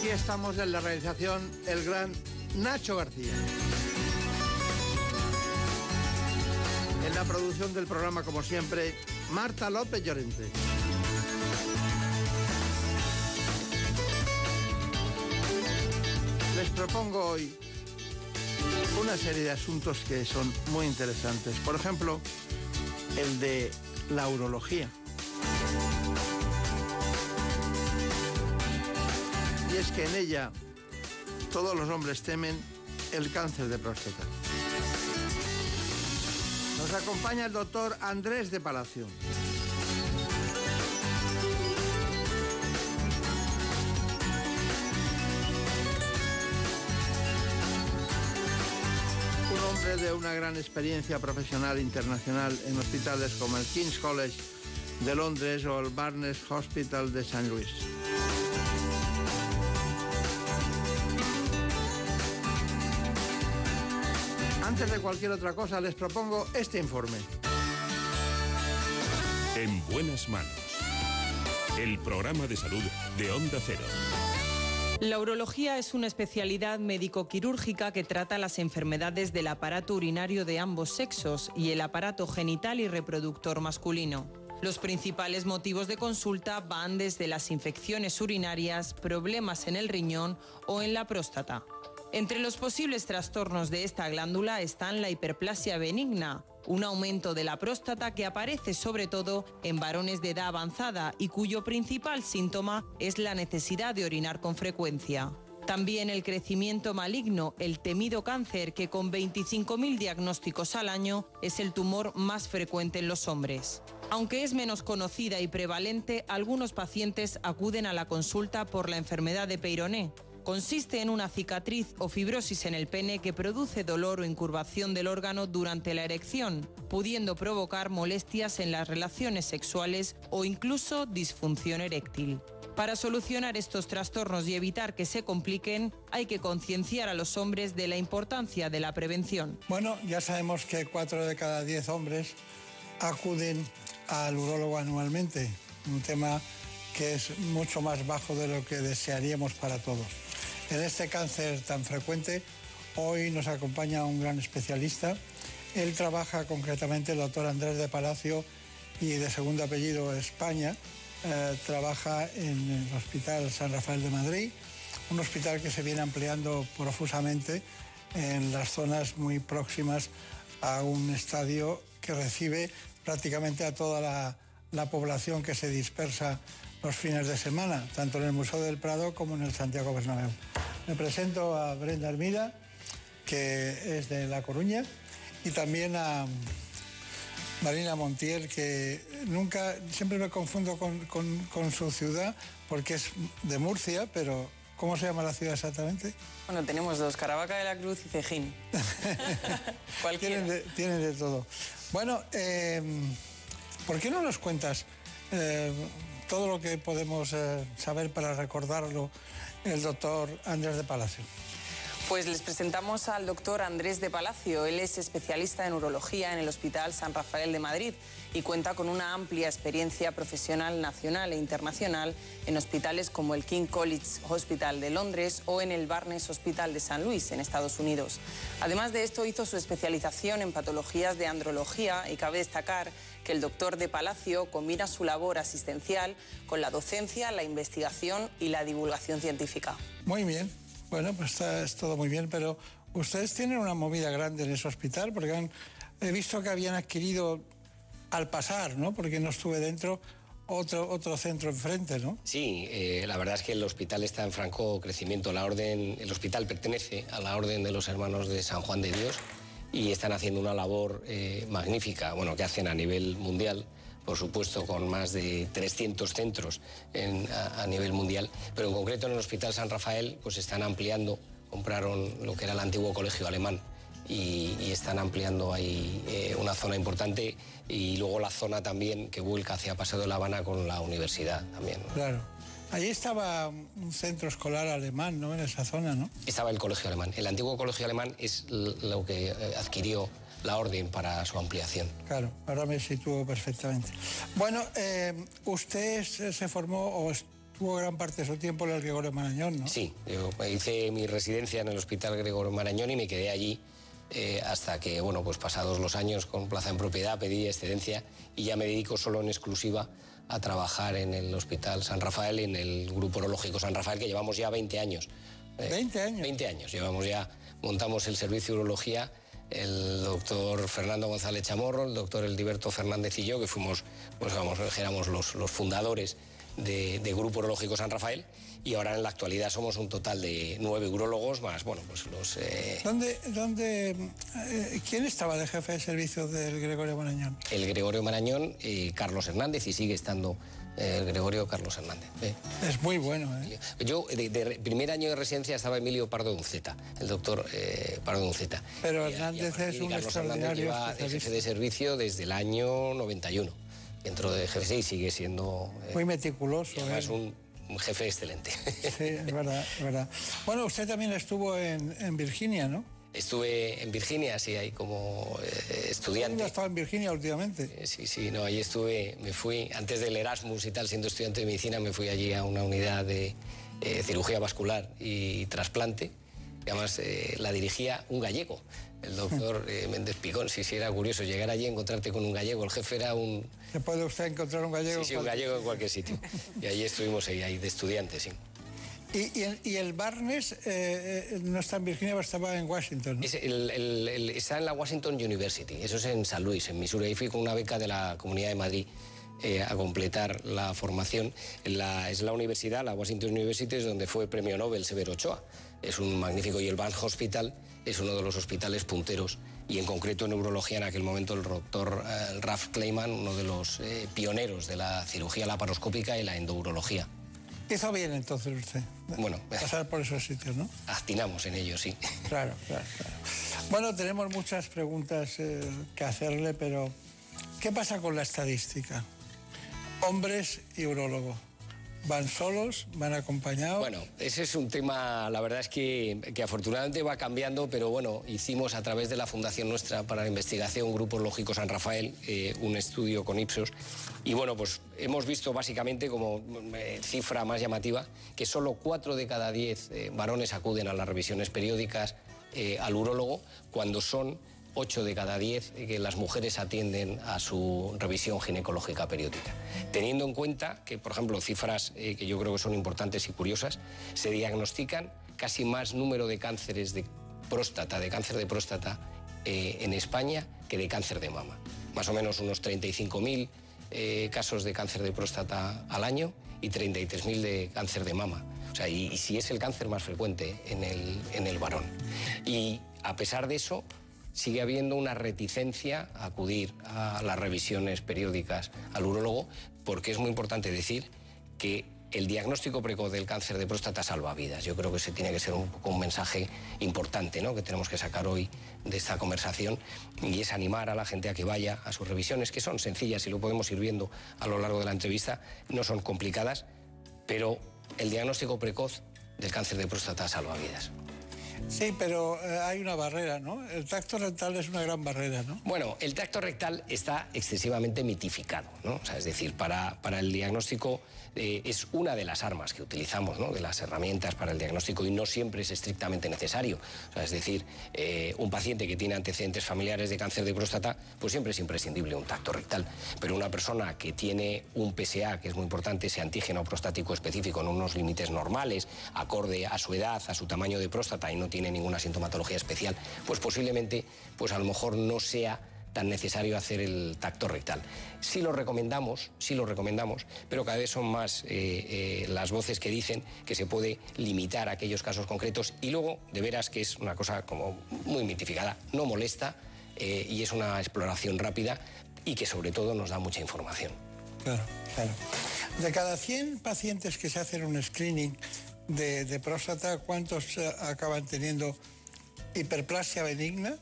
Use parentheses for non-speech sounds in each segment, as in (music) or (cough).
Aquí estamos en la realización el gran Nacho García. En la producción del programa, como siempre, Marta López Llorente. Les propongo hoy una serie de asuntos que son muy interesantes. Por ejemplo, el de la urología. Es que en ella todos los hombres temen el cáncer de próstata. Nos acompaña el doctor Andrés de Palacio. Un hombre de una gran experiencia profesional internacional en hospitales como el King's College de Londres o el Barnes Hospital de St. Louis. Antes de cualquier otra cosa, les propongo este informe. En buenas manos. El programa de salud de Onda Cero. La urología es una especialidad médico-quirúrgica que trata las enfermedades del aparato urinario de ambos sexos y el aparato genital y reproductor masculino. Los principales motivos de consulta van desde las infecciones urinarias, problemas en el riñón o en la próstata. Entre los posibles trastornos de esta glándula están la hiperplasia benigna, un aumento de la próstata que aparece sobre todo en varones de edad avanzada y cuyo principal síntoma es la necesidad de orinar con frecuencia. También el crecimiento maligno, el temido cáncer, que con 25.000 diagnósticos al año es el tumor más frecuente en los hombres. Aunque es menos conocida y prevalente, algunos pacientes acuden a la consulta por la enfermedad de Peyroné, Consiste en una cicatriz o fibrosis en el pene que produce dolor o incurvación del órgano durante la erección, pudiendo provocar molestias en las relaciones sexuales o incluso disfunción eréctil. Para solucionar estos trastornos y evitar que se compliquen, hay que concienciar a los hombres de la importancia de la prevención. Bueno, ya sabemos que 4 de cada 10 hombres acuden al urólogo anualmente, un tema que es mucho más bajo de lo que desearíamos para todos. En este cáncer tan frecuente, hoy nos acompaña un gran especialista. Él trabaja concretamente, el doctor Andrés de Palacio, y de segundo apellido España, eh, trabaja en el Hospital San Rafael de Madrid, un hospital que se viene ampliando profusamente en las zonas muy próximas a un estadio que recibe prácticamente a toda la, la población que se dispersa los fines de semana, tanto en el Museo del Prado como en el Santiago Bernabéu. Me presento a Brenda Armida, que es de La Coruña, y también a Marina Montiel, que nunca, siempre me confundo con, su ciudad, porque es de Murcia, pero ¿cómo se llama la ciudad exactamente? Bueno, tenemos dos, Caravaca de la Cruz y Cejín. (laughs) tienen, de, tienen, de, todo. Bueno, eh, ¿por qué no nos cuentas eh, todo lo que podemos eh, saber para recordarlo el doctor Andrés de Palacio. Pues les presentamos al doctor Andrés de Palacio. Él es especialista en urología en el Hospital San Rafael de Madrid y cuenta con una amplia experiencia profesional nacional e internacional en hospitales como el King College Hospital de Londres o en el Barnes Hospital de San Luis, en Estados Unidos. Además de esto, hizo su especialización en patologías de andrología y cabe destacar que el doctor de Palacio combina su labor asistencial con la docencia, la investigación y la divulgación científica. Muy bien. Bueno, pues está, es todo muy bien, pero ustedes tienen una movida grande en ese hospital porque han, he visto que habían adquirido al pasar, ¿no? Porque no estuve dentro, otro, otro centro enfrente, ¿no? Sí, eh, la verdad es que el hospital está en franco crecimiento. La orden, el hospital pertenece a la Orden de los Hermanos de San Juan de Dios y están haciendo una labor eh, magnífica, bueno, que hacen a nivel mundial por supuesto con más de 300 centros a, nivel mundial, pero en concreto en el Hospital San Rafael pues están ampliando, compraron lo que era el antiguo colegio alemán y, están ampliando ahí eh, una zona importante y luego la zona también que vuelca hacia Paseo de La Habana con la universidad también. Claro. Allí estaba un centro escolar alemán, ¿no? En esa zona, ¿no? Estaba el colegio alemán. El antiguo colegio alemán es lo que eh, adquirió la orden para su ampliación. Claro, ahora me sitúo perfectamente. Bueno, eh, usted se formó o estuvo gran parte de su tiempo en el Gregorio Marañón, ¿no? Sí, yo hice mi residencia en el Hospital Gregorio Marañón y me quedé allí eh, hasta que, bueno, pues pasados los años con plaza en propiedad pedí excedencia y ya me dedico solo en exclusiva a trabajar en el Hospital San Rafael y en el Grupo Orológico San Rafael, que llevamos ya 20 años. ¿20 eh, años? 20 años, llevamos ya, montamos el servicio de urología el doctor Fernando González Chamorro, el doctor Eldiberto Fernández y yo, que fuimos, pues vamos, éramos los, los fundadores de, Grupo Urológico San Rafael y ahora en la actualidad somos un total de nueve urólogos más, bueno, pues los... Eh, ¿Dónde, dónde, eh, ¿Quién estaba de jefe de servicio del Gregorio Marañón? El Gregorio Marañón, y Carlos Hernández, y sigue estando el Gregorio Carlos Hernández. Es muy bueno. ¿eh? Yo, de, primer año de residencia estaba Emilio Pardo Unceta, el doctor eh, Pardo Unceta. Pero Hernández es un Carlos Hernández lleva jefe de servicio desde el año 91. Dentro de jefe y sigue siendo... Eh, muy meticuloso. Es un, jefe excelente. (laughs) Sí, es verdad, es verdad. Bueno, usted también estuvo en, en Virginia, ¿no? Estuve en Virginia, sí, ahí como eh, estudiante. estaba en Virginia últimamente? Eh, sí, sí, no, ahí estuve, me fui, antes del Erasmus y tal, siendo estudiante de medicina, me fui allí a una unidad de eh, cirugía vascular y trasplante, y además la dirigía un gallego, el doctor (laughs) Méndez Picón. Sí, sí, era curioso llegar allí y encontrarte con un gallego, el jefe era un... ¿Se puede usted encontrar un gallego? Sí, sí, un gallego en cualquier sitio. Y allí estuvimos ahí, ahí de estudiantes, sí. Y, el, Barnes eh, eh, no está en Virginia, estaba en Washington. está en la Washington University, eso es en San Luis, en Missouri. Ahí fui con una beca de la Comunidad de Madrid eh, a completar la formación. es la universidad, la Washington University, es donde fue premio Nobel Severo Ochoa. Es un magnífico, y el Barnes Hospital es uno de los hospitales punteros, y en concreto en neurología en aquel momento el doctor Ralph Kleiman, uno de los pioneros de la cirugía laparoscópica y la endourología. Hizo bien entonces usted. Bueno, pasar por esos sitios, ¿no? Actinamos en ello, sí. Claro, claro, claro. Bueno, tenemos muchas preguntas eh, que hacerle, pero ¿qué pasa con la estadística? Hombres y urólogos. ¿Van solos? ¿Van acompañados? Bueno, ese es un tema, la verdad es que, que, afortunadamente va cambiando, pero bueno, hicimos a través de la Fundación Nuestra para la Investigación Grupo Lógico San Rafael eh, un estudio con Ipsos y bueno, pues hemos visto básicamente como eh, cifra más llamativa que solo cuatro de cada diez eh, varones acuden a las revisiones periódicas al urólogo cuando son 8 de cada 10 que las mujeres atienden a su revisión ginecológica periódica. Teniendo en cuenta que, por ejemplo, cifras eh, que yo creo que son importantes y curiosas, se diagnostican casi más número de cánceres de próstata, de cáncer de próstata eh, en España que de cáncer de mama. Más o menos unos 35.000 eh, casos de cáncer de próstata al año y 33.000 de cáncer de mama. O sea, y, si es el cáncer más frecuente en el, en el varón. Y a pesar de eso, sigue habiendo una reticencia a acudir a las revisiones periódicas al urólogo, porque es muy importante decir que el diagnóstico precoz del cáncer de próstata salva vidas. Yo creo que ese tiene que ser un, un mensaje importante ¿no? que tenemos que sacar hoy de esta conversación y es animar a la gente a que vaya a sus revisiones, que son sencillas y lo podemos ir viendo a lo largo de la entrevista, no son complicadas, pero el diagnóstico precoz del cáncer de próstata salva vidas. Sí, pero eh, hay una barrera, ¿no? El tacto rectal es una gran barrera, ¿no? Bueno, el tacto rectal está excesivamente mitificado, ¿no? O sea, es decir, para, para el diagnóstico eh, es una de las armas que utilizamos, ¿no? de las herramientas para el diagnóstico y no siempre es estrictamente necesario. es decir, eh, un paciente que tiene antecedentes familiares de cáncer de próstata, pues siempre es imprescindible un tacto rectal. Pero una persona que tiene un PSA, que es muy importante, ese antígeno prostático específico en unos límites normales, acorde a su edad, a su tamaño de próstata y no tiene ninguna sintomatología especial, pues posiblemente, pues a lo mejor no sea tan necesario hacer el tacto rectal. Sí lo recomendamos, sí lo recomendamos, pero cada vez son más eh, eh, las voces que dicen que se puede limitar a aquellos casos concretos y luego, de veras que es una cosa como muy mitificada, no molesta eh, y es una exploración rápida y que sobre todo nos da mucha información. Claro, claro. De cada 100 pacientes que se hacen un screening de, próstata, ¿cuántos acaban teniendo hiperplasia benigna?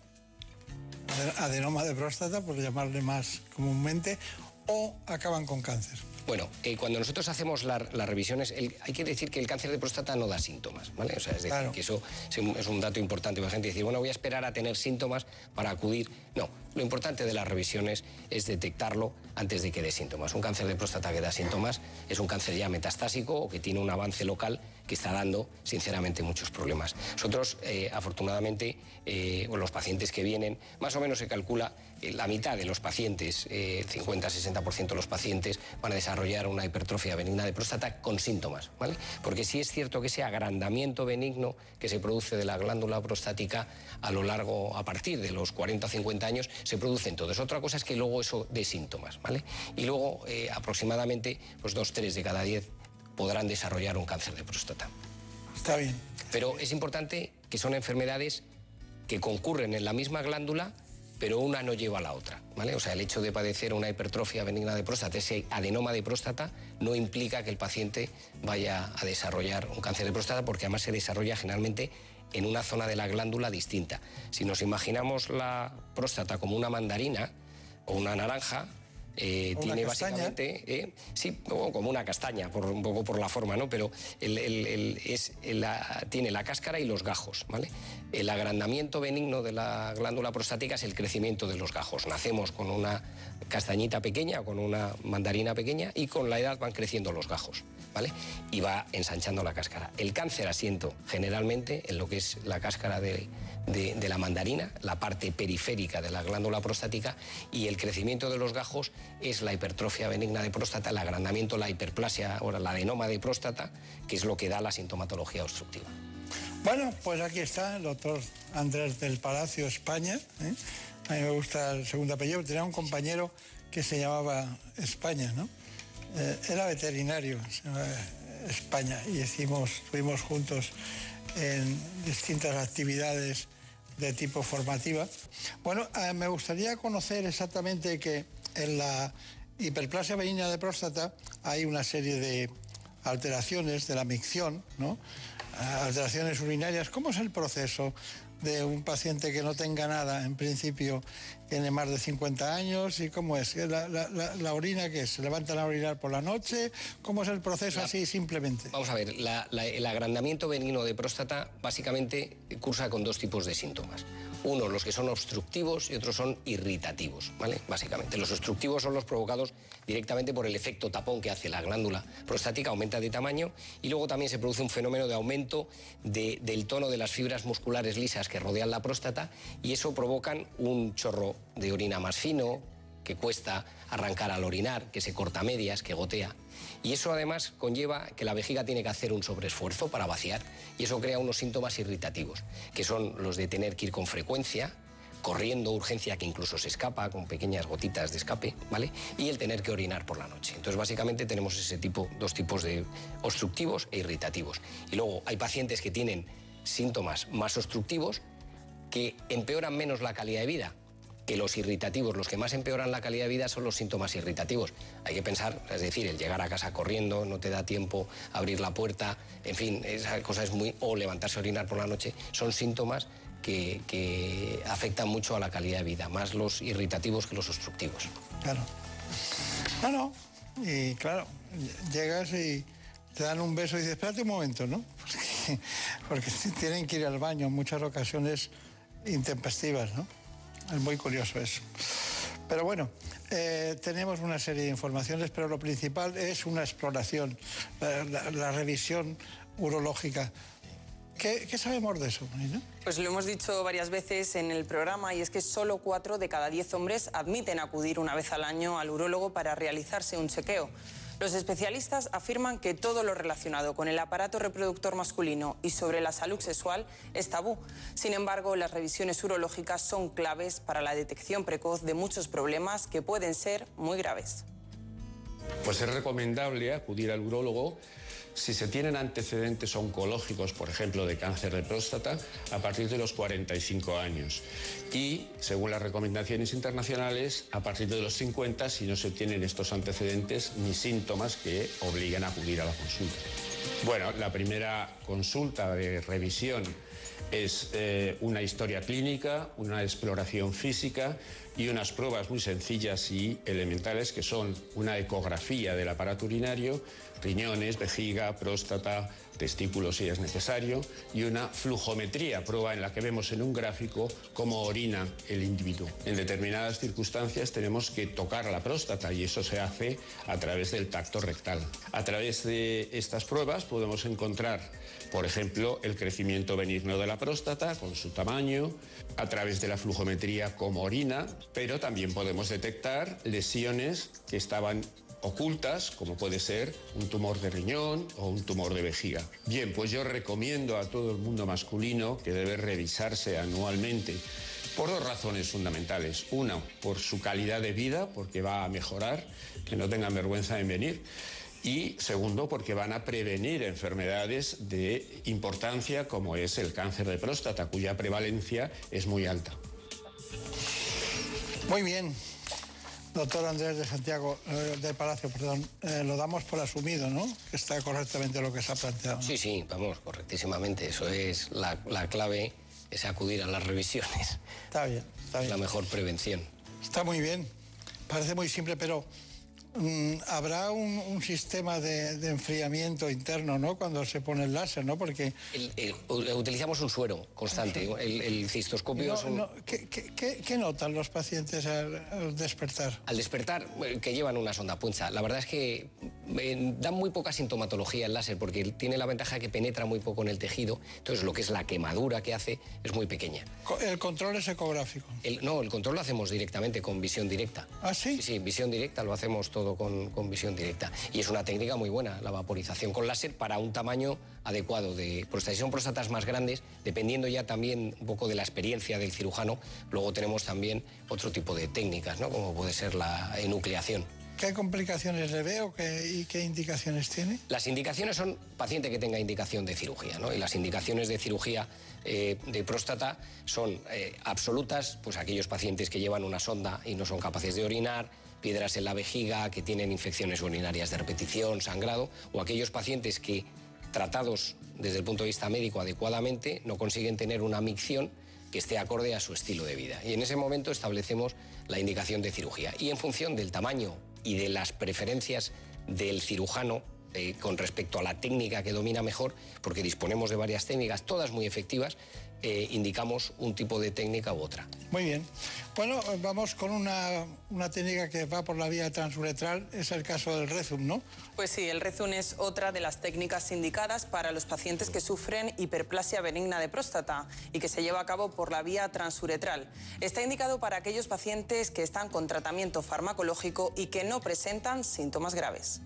Adenoma de próstata, por llamarle más comúnmente, o acaban con cáncer. Bueno, eh, cuando nosotros hacemos las revisiones, hay que decir que el cáncer de próstata no da síntomas, ¿vale? O sea, es decir, que eso es un dato importante para la gente decir, bueno, voy a esperar a tener síntomas para acudir. No, lo importante de las revisiones es detectarlo antes de que dé síntomas. Un cáncer de próstata que da síntomas es un cáncer ya metastásico o que tiene un avance local que está dando, sinceramente, muchos problemas. Nosotros, eh, afortunadamente, eh, los pacientes que vienen, más o menos se calcula la mitad de los pacientes, el 50-60% de los pacientes, van a desarrollar una hipertrofia benigna de próstata con síntomas, ¿vale? Porque sí es cierto que ese agrandamiento benigno que se produce de la glándula prostática a lo largo, a partir de los 40 o 50 años, se produce en todos. Otra cosa es que luego eso de síntomas, ¿vale? Y luego eh, aproximadamente pues dos, tres de cada diez podrán desarrollar un cáncer de próstata. Está bien. Pero es importante que son enfermedades que concurren en la misma glándula pero una no lleva a la otra. ¿vale? O sea, el hecho de padecer una hipertrofia benigna de próstata, ese adenoma de próstata, no implica que el paciente vaya a desarrollar un cáncer de próstata, porque además se desarrolla generalmente en una zona de la glándula distinta. Si nos imaginamos la próstata como una mandarina o una naranja, eh, tiene básicamente, eh, sí, como una castaña, por, un poco por la forma, ¿no? Pero es, tiene la cáscara y los gajos, ¿vale? El agrandamiento benigno de la glándula prostática es el crecimiento de los gajos. Nacemos con una castañita pequeña, con una mandarina pequeña y con la edad van creciendo los gajos, ¿vale? Y va ensanchando la cáscara. El cáncer asiento generalmente en lo que es la cáscara de, la mandarina, la parte periférica de la glándula prostática y el crecimiento de los gajos es la hipertrofia benigna de próstata, el agrandamiento, la hiperplasia o la adenoma de próstata, que es lo que da la sintomatología obstructiva. Bueno, pues aquí está el doctor Andrés del Palacio, España. ¿eh? A mí me gusta el segundo apellido. Tenía un compañero que se llamaba España, ¿no? Eh, era veterinario, España, y hicimos, estuvimos juntos en distintas actividades de tipo formativa. Bueno, eh, me gustaría conocer exactamente que en la hiperplasia benigna de próstata hay una serie de alteraciones de la micción, ¿no? Alteraciones urinarias. ¿Cómo es el proceso de un paciente que no tenga nada, en principio tiene más de 50 años y cómo es, la, orina que es, se levantan a orinar por la noche, cómo es el proceso así simplemente. Vamos a ver, el agrandamiento benigno de próstata básicamente cursa con dos tipos de síntomas. Uno, los que son obstructivos y otros son irritativos, ¿vale? Básicamente. Los obstructivos son los provocados directamente por el efecto tapón que hace la glándula prostática, aumenta de tamaño y luego también se produce un fenómeno de aumento del tono de las fibras musculares lisas que rodean la próstata y eso provocan un chorro de orina más fino, que cuesta arrancar al orinar, que se corta medias, que gotea. Y eso además conlleva que la vejiga tiene que hacer un sobreesfuerzo para vaciar y eso crea unos síntomas irritativos, que son los de tener que ir con frecuencia, corriendo urgencia que incluso se escapa con pequeñas gotitas de escape, ¿vale? Y el tener que orinar por la noche. Entonces, básicamente tenemos ese tipo, dos tipos de obstructivos e irritativos. Y luego hay pacientes que tienen síntomas más obstructivos que empeoran menos la calidad de vida que los irritativos, los que más empeoran la calidad de vida son los síntomas irritativos. Hay que pensar, es decir, el llegar a casa corriendo, no te da tiempo abrir la puerta, en fin, esa cosa es muy... o levantarse a orinar por la noche, son síntomas que, afectan mucho a la calidad de vida, más los irritativos que los obstructivos. Claro. No, y claro, llegas y te dan un beso y dices, espérate un momento, ¿no? (laughs) Porque, porque (laughs) tienen que ir al baño en muchas ocasiones intempestivas, ¿no? Es muy curioso eso. Pero bueno, eh, tenemos una serie de informaciones, pero lo principal es una exploración, la, revisión urológica. ¿Qué, sabemos de eso, Pues lo hemos dicho varias veces en el programa y es que solo cuatro de cada diez hombres admiten acudir una vez al año al urólogo para realizarse un chequeo. Los especialistas afirman que todo lo relacionado con el aparato reproductor masculino y sobre la salud sexual es tabú. Sin embargo, las revisiones urológicas son claves para la detección precoz de muchos problemas que pueden ser muy graves. Pues es recomendable acudir al urólogo si se tienen antecedentes oncológicos, por ejemplo, de cáncer de próstata, a partir de los 45 años. Y, según las recomendaciones internacionales, a partir de los 50 si no se tienen estos antecedentes ni síntomas que obliguen a acudir a la consulta. Bueno, la primera consulta de revisión es eh, una historia clínica, una exploración física y unas pruebas muy sencillas y elementales que son una ecografía del aparato urinario, riñones, vejiga, próstata, testículos si es necesario, y una flujometría, prueba en la que vemos en un gráfico cómo orina el individuo. En determinadas circunstancias tenemos que tocar la próstata y eso se hace a través del tacto rectal. A través de estas pruebas podemos encontrar, por ejemplo, el crecimiento benigno de la próstata con su tamaño, a través de la flujometría cómo orina, pero también podemos detectar lesiones que estaban ocultas, como puede ser un tumor de riñón o un tumor de vejiga. Bien, pues yo recomiendo a todo el mundo masculino que debe revisarse anualmente por dos razones fundamentales. Una, por su calidad de vida, porque va a mejorar, que no tengan vergüenza en venir. Y segundo, porque van a prevenir enfermedades de importancia como es el cáncer de próstata, cuya prevalencia es muy alta. Muy bien, Doctor Andrés de Santiago, eh, del Palacio, perdón, eh, lo damos por asumido, ¿no? Que está correctamente lo que se ha planteado. Sí, sí, vamos, correctísimamente. Eso es la, clave, es acudir a las revisiones. Está bien, está bien. La mejor prevención. Está muy bien. Parece muy simple, pero habrá un, sistema de, enfriamiento interno, ¿no? Cuando se pone el láser, ¿no? Porque... utilizamos un suero constante, el, cistoscopio ¿qué, notan los pacientes al, despertar? Al despertar, eh, que llevan una sonda puncha. La verdad es que eh, da muy poca sintomatología el láser porque tiene la ventaja que penetra muy poco en el tejido, entonces lo que es la quemadura que hace es muy pequeña. ¿El control es ecográfico? no, el control lo hacemos directamente con visión directa. ¿Ah, sí? Sí, sí, visión directa lo hacemos todo con, visión directa. Y es una técnica muy buena, la vaporización con láser para un tamaño adecuado de próstata. Si son próstatas más grandes, dependiendo ya también un poco de la experiencia del cirujano, luego tenemos también otro tipo de técnicas, ¿no? como puede ser la enucleación. ¿Qué complicaciones le veo y qué indicaciones tiene? Las indicaciones son paciente que tenga indicación de cirugía, ¿no? Y las indicaciones de cirugía eh, de próstata son eh, absolutas, pues aquellos pacientes que llevan una sonda y no son capaces de orinar, piedras en la vejiga, que tienen infecciones urinarias de repetición, sangrado, o aquellos pacientes que, tratados desde el punto de vista médico adecuadamente, no consiguen tener una micción que esté acorde a su estilo de vida. Y en ese momento establecemos la indicación de cirugía. Y en función del tamaño y de las preferencias del cirujano, eh, con respecto a la técnica que domina mejor, porque disponemos de varias técnicas, todas muy efectivas, eh, indicamos un tipo de técnica u otra. Muy bien. Bueno, vamos con una, técnica que va por la vía transuretral, es el caso del Rezum, ¿no? Pues sí, el Rezum es otra de las técnicas indicadas para los pacientes que sufren hiperplasia benigna de próstata y que se lleva a cabo por la vía transuretral. Está indicado para aquellos pacientes que están con tratamiento farmacológico y que no presentan síntomas graves.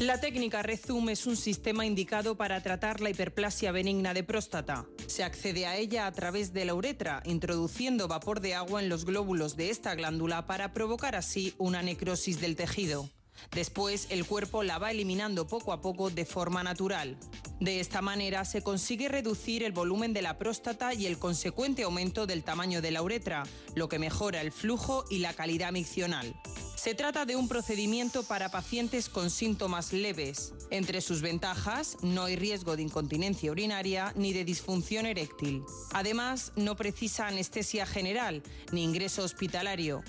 La técnica Rezum es un sistema indicado para tratar la hiperplasia benigna de próstata. Se accede a ella a través de la uretra, introduciendo vapor de agua en los glóbulos de esta glándula para provocar así una necrosis del tejido. Después, el cuerpo la va eliminando poco a poco de forma natural. De esta manera se consigue reducir el volumen de la próstata y el consecuente aumento del tamaño de la uretra, lo que mejora el flujo y la calidad miccional. Se trata de un procedimiento para pacientes con síntomas leves. Entre sus ventajas, no hay riesgo de incontinencia urinaria ni de disfunción eréctil. Además, no precisa anestesia general ni ingreso hospitalario.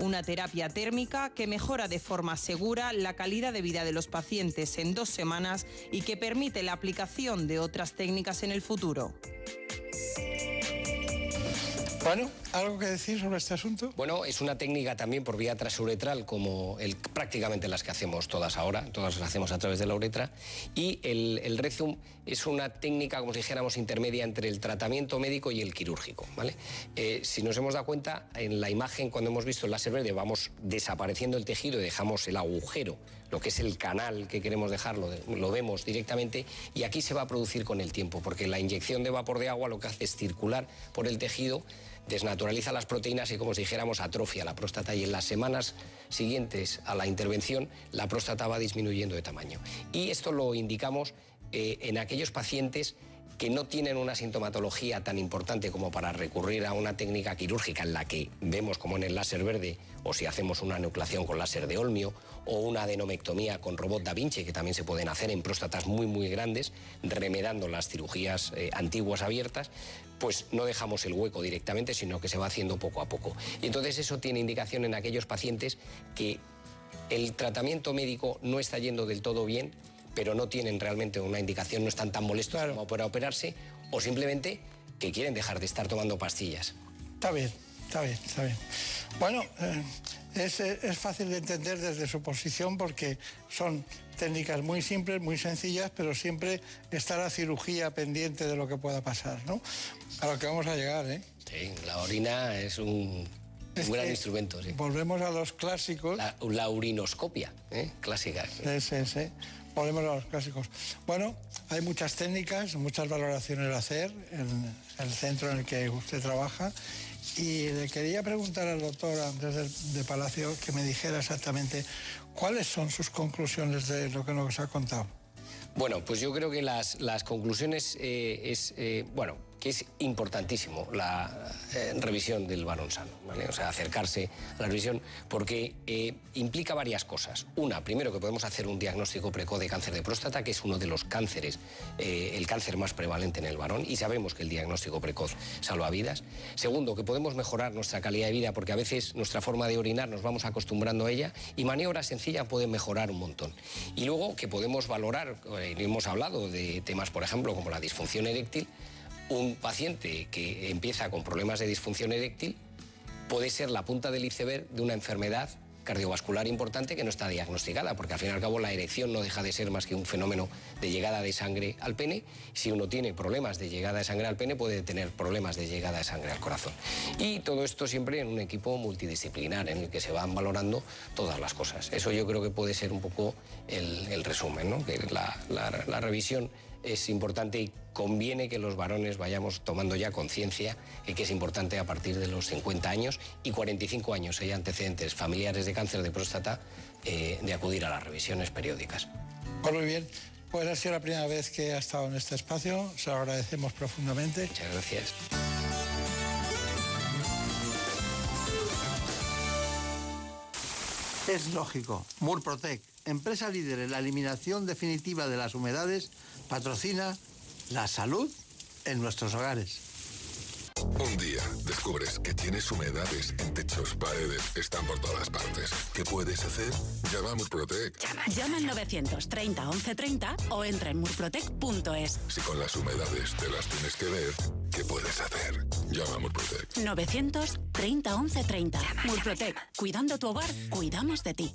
Una terapia térmica que mejora de forma segura la calidad de vida de los pacientes en dos semanas y que permite la aplicación de otras técnicas en el futuro. Bueno, ¿algo que decir sobre este asunto? Bueno, es una técnica también por vía transuretral, como el, prácticamente las que hacemos todas ahora, todas las hacemos a través de la uretra. Y el, el es una técnica, como si dijéramos, intermedia entre el tratamiento médico y el quirúrgico. ¿vale? Eh, si nos hemos dado cuenta, en la imagen, cuando hemos visto el láser verde, vamos desapareciendo el tejido y dejamos el agujero, lo que es el canal que queremos dejarlo, lo vemos directamente. Y aquí se va a producir con el tiempo, porque la inyección de vapor de agua lo que hace es circular por el tejido desnaturaliza las proteínas y como si dijéramos atrofia la próstata y en las semanas siguientes a la intervención la próstata va disminuyendo de tamaño. Y esto lo indicamos eh, en aquellos pacientes que no tienen una sintomatología tan importante como para recurrir a una técnica quirúrgica en la que vemos como en el láser verde o si hacemos una nucleación con láser de olmio o una adenomectomía con robot da Vinci que también se pueden hacer en próstatas muy muy grandes remedando las cirugías eh, antiguas abiertas pues no dejamos el hueco directamente sino que se va haciendo poco a poco. Y entonces eso tiene indicación en aquellos pacientes que el tratamiento médico no está yendo del todo bien pero no tienen realmente una indicación, no están tan molestos como para operarse, o simplemente que quieren dejar de estar tomando pastillas. Está bien, está bien, está bien. Bueno, eh, es, es, fácil de entender desde su posición porque son técnicas muy simples, muy sencillas, pero siempre está la cirugía pendiente de lo que pueda pasar, ¿no? A lo que vamos a llegar, ¿eh? Sí, la orina es un, un gran instrumento, sí. Volvemos a los clásicos. La, la urinoscopia, ¿eh? clásica. Sí, sí, sí. Volvemos a los clásicos. Bueno, hay muchas técnicas, muchas valoraciones a hacer en el centro en el que usted trabaja. Y le quería preguntar al doctor Andrés de, Palacio que me dijera exactamente cuáles son sus conclusiones de lo que nos ha contado. Bueno, pues yo creo que las, las conclusiones eh, es, eh, bueno, que es importantísimo la eh, revisión del varón sano, ¿vale? O sea, acercarse a la revisión porque eh, implica varias cosas. Una, primero que podemos hacer un diagnóstico precoz de cáncer de próstata, que es uno de los cánceres, eh, el cáncer más prevalente en el varón, y sabemos que el diagnóstico precoz salva vidas. Segundo, que podemos mejorar nuestra calidad de vida porque a veces nuestra forma de orinar nos vamos acostumbrando a ella y maniobras sencillas pueden mejorar un montón. Y luego que podemos valorar, hemos hablado de temas, por ejemplo, como la disfunción eréctil, un paciente que empieza con problemas de disfunción eréctil puede ser la punta del iceberg de una enfermedad cardiovascular importante que no está diagnosticada, porque al fin y al cabo la erección no deja de ser más que un fenómeno de llegada de sangre al pene. Si uno tiene problemas de llegada de sangre al pene, puede tener problemas de llegada de sangre al corazón. Y todo esto siempre en un equipo multidisciplinar, en el que se van valorando todas las cosas. Eso yo creo que puede ser un poco el, resumen, ¿no? que la, la revisión es importante y conviene que los varones vayamos tomando ya conciencia de que es importante a partir de los 50 años y 45 años hay antecedentes familiares de cáncer de próstata eh, de acudir a las revisiones periódicas. Pues muy bien. Pues ha sido la primera vez que ha estado en este espacio. Se lo agradecemos profundamente. Muchas gracias. Es lógico. Murprotec, empresa líder en la eliminación definitiva de las humedades, patrocina la salud en nuestros hogares. Un día descubres que tienes humedades en techos, paredes, están por todas partes. ¿Qué puedes hacer? Llama a Murprotec. Llama, llama al 930 1130 o entra en murprotec.es. Si con las humedades te las tienes que ver, ¿qué puedes hacer? Llama a Murprotec. 930 1130. Murprotec. Cuidando tu hogar, cuidamos de ti.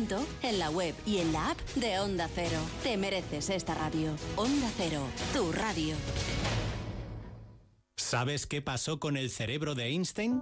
en la web y en la app de Onda Cero. Te mereces esta radio. Onda Cero, tu radio. ¿Sabes qué pasó con el cerebro de Einstein?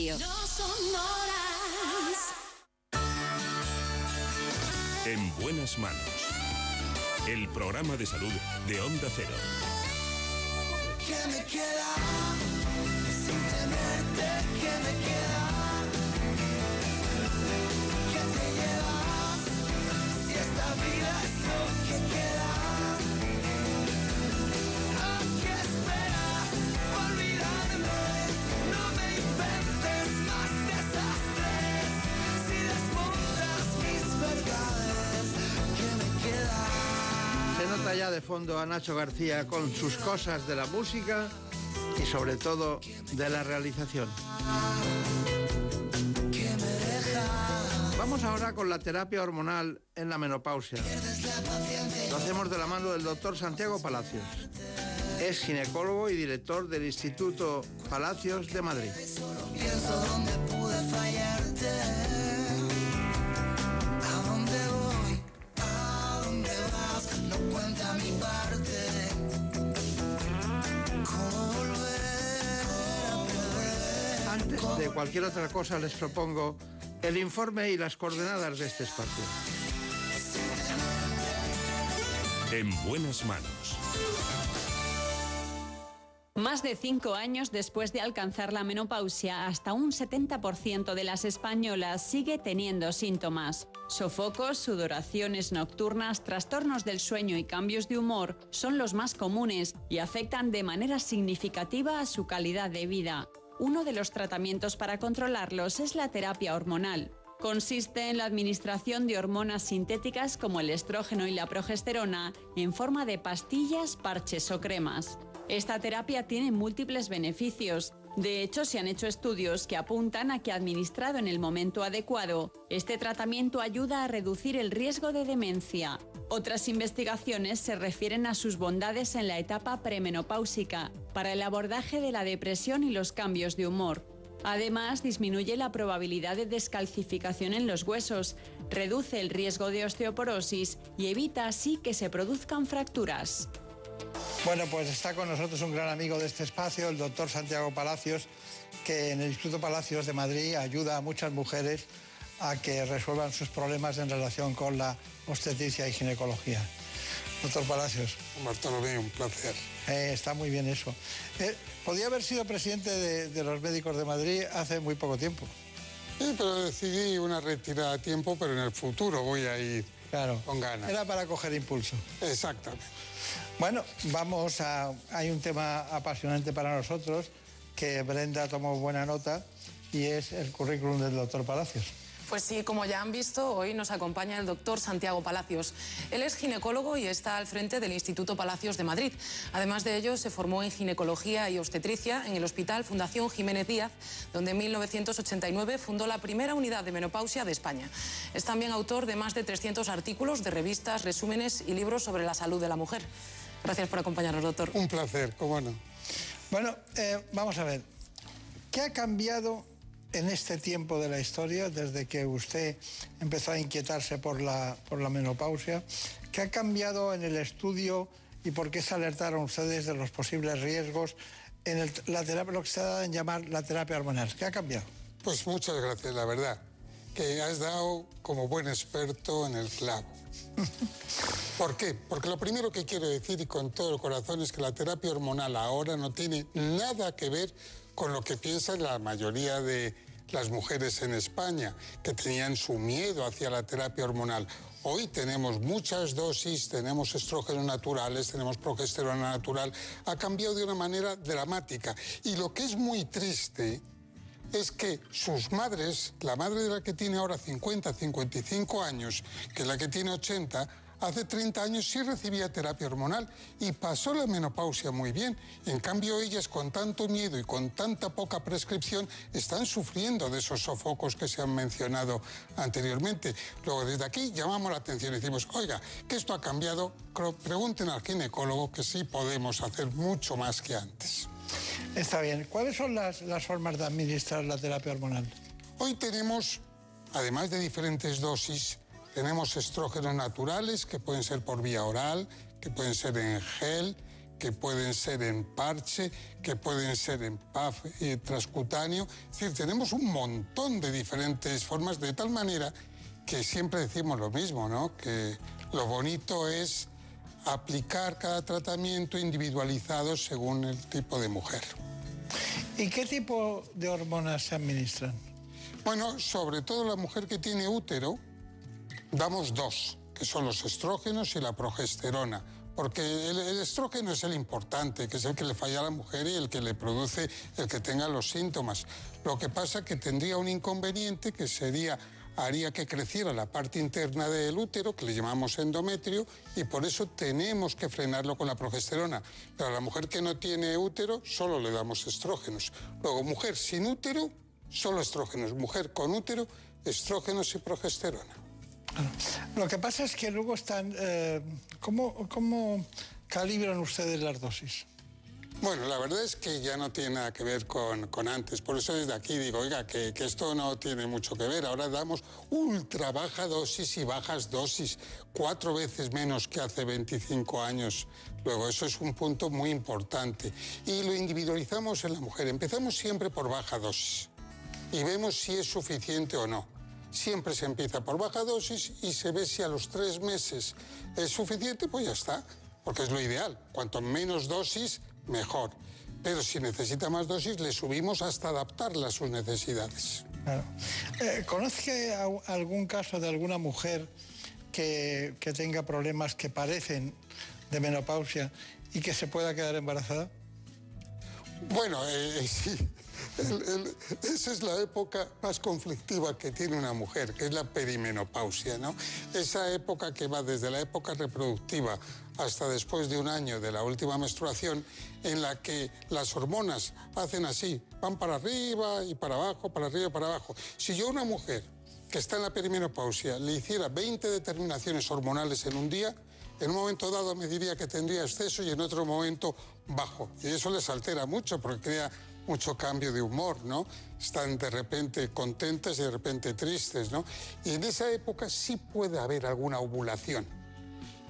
Horas. En buenas manos. El programa de salud de Onda Cero. ¿Qué me queda? Sin tenerte, ¿qué me queda? ¿Qué te llevas? Si esta vida es lo que queda. Nota ya de fondo a Nacho García con sus cosas de la música y sobre todo de la realización. Vamos ahora con la terapia hormonal en la menopausia. Lo hacemos de la mano del doctor Santiago Palacios. Es ginecólogo y director del Instituto Palacios de Madrid. De cualquier otra cosa les propongo el informe y las coordenadas de este espacio. En buenas manos. Más de cinco años después de alcanzar la menopausia, hasta un 70% de las españolas sigue teniendo síntomas. Sofocos, sudoraciones nocturnas, trastornos del sueño y cambios de humor son los más comunes y afectan de manera significativa a su calidad de vida. Uno de los tratamientos para controlarlos es la terapia hormonal. Consiste en la administración de hormonas sintéticas como el estrógeno y la progesterona en forma de pastillas, parches o cremas. Esta terapia tiene múltiples beneficios. De hecho, se han hecho estudios que apuntan a que administrado en el momento adecuado, este tratamiento ayuda a reducir el riesgo de demencia. Otras investigaciones se refieren a sus bondades en la etapa premenopáusica, para el abordaje de la depresión y los cambios de humor. Además, disminuye la probabilidad de descalcificación en los huesos, reduce el riesgo de osteoporosis y evita así que se produzcan fracturas. Bueno, pues está con nosotros un gran amigo de este espacio, el doctor Santiago Palacios, que en el Instituto Palacios de Madrid ayuda a muchas mujeres a que resuelvan sus problemas en relación con la obstetricia y ginecología. Doctor Palacios. Bartolomé, un placer. Eh, está muy bien eso. Eh, podía haber sido presidente de, de los médicos de Madrid hace muy poco tiempo. Sí, pero decidí una retirada a tiempo, pero en el futuro voy a ir Claro. con ganas. Era para coger impulso. Exactamente. Bueno, vamos a. Hay un tema apasionante para nosotros que Brenda tomó buena nota y es el currículum del doctor Palacios. Pues sí, como ya han visto, hoy nos acompaña el doctor Santiago Palacios. Él es ginecólogo y está al frente del Instituto Palacios de Madrid. Además de ello, se formó en ginecología y obstetricia en el Hospital Fundación Jiménez Díaz, donde en 1989 fundó la primera unidad de menopausia de España. Es también autor de más de 300 artículos de revistas, resúmenes y libros sobre la salud de la mujer. Gracias por acompañarnos, doctor. Un placer, cómo no. Bueno, eh, vamos a ver. ¿Qué ha cambiado en este tiempo de la historia, desde que usted empezó a inquietarse por la, por la menopausia? ¿Qué ha cambiado en el estudio y por qué se alertaron ustedes de los posibles riesgos en el- la terapia, lo que se da en llamar la terapia hormonal? ¿Qué ha cambiado? Pues muchas gracias, la verdad, que has dado como buen experto en el clavo. (laughs) ¿Por qué? Porque lo primero que quiero decir y con todo el corazón es que la terapia hormonal ahora no tiene nada que ver con lo que piensan la mayoría de las mujeres en España, que tenían su miedo hacia la terapia hormonal. Hoy tenemos muchas dosis, tenemos estrógenos naturales, tenemos progesterona natural. Ha cambiado de una manera dramática. Y lo que es muy triste es que sus madres, la madre de la que tiene ahora 50, 55 años, que la que tiene 80, hace 30 años sí recibía terapia hormonal y pasó la menopausia muy bien. En cambio, ellas con tanto miedo y con tanta poca prescripción están sufriendo de esos sofocos que se han mencionado anteriormente. Luego, desde aquí llamamos la atención y decimos, oiga, que esto ha cambiado, pregunten al ginecólogo que sí podemos hacer mucho más que antes. Está bien. ¿Cuáles son las, las formas de administrar la terapia hormonal? Hoy tenemos, además de diferentes dosis, tenemos estrógenos naturales que pueden ser por vía oral, que pueden ser en gel, que pueden ser en parche, que pueden ser en PAF y transcutáneo. Es decir, tenemos un montón de diferentes formas, de tal manera que siempre decimos lo mismo, ¿no? Que lo bonito es aplicar cada tratamiento individualizado según el tipo de mujer. ¿Y qué tipo de hormonas se administran? Bueno, sobre todo la mujer que tiene útero, damos dos, que son los estrógenos y la progesterona. Porque el, estrógeno es el importante, que es el que le falla a la mujer y el que le produce el que tenga los síntomas. Lo que pasa es que tendría un inconveniente que sería haría que creciera la parte interna del útero, que le llamamos endometrio, y por eso tenemos que frenarlo con la progesterona. Pero a la mujer que no tiene útero, solo le damos estrógenos. Luego, mujer sin útero, solo estrógenos. Mujer con útero, estrógenos y progesterona. Lo que pasa es que luego están... Eh, ¿cómo, ¿Cómo calibran ustedes las dosis? Bueno, la verdad es que ya no tiene nada que ver con, con antes. Por eso desde aquí digo, oiga, que, que, esto no tiene mucho que ver. Ahora damos ultra baja dosis y bajas dosis, cuatro veces menos que hace 25 años. Luego, eso es un punto muy importante. Y lo individualizamos en la mujer. Empezamos siempre por baja dosis y vemos si es suficiente o no. Siempre se empieza por baja dosis y se ve si a los tres meses es suficiente, pues ya está, porque es lo ideal. Cuanto menos dosis, mejor. Pero si necesita más dosis, le subimos hasta adaptarla a sus necesidades. Claro. Eh, ¿Conoce algún caso de alguna mujer que, tenga problemas que parecen de menopausia y que se pueda quedar embarazada? Bueno, eh, (laughs) sí. Esa es la época más conflictiva que tiene una mujer, que es la perimenopausia, ¿no? Esa época que va desde la época reproductiva hasta después de un año de la última menstruación, en la que las hormonas hacen así, van para arriba y para abajo, para arriba y para abajo. Si yo una mujer que está en la perimenopausia le hiciera 20 determinaciones hormonales en un día, en un momento dado me diría que tendría exceso y en otro momento bajo. Y eso les altera mucho porque crea mucho cambio de humor, ¿no? Están de repente contentas y de repente tristes, ¿no? Y en esa época sí puede haber alguna ovulación,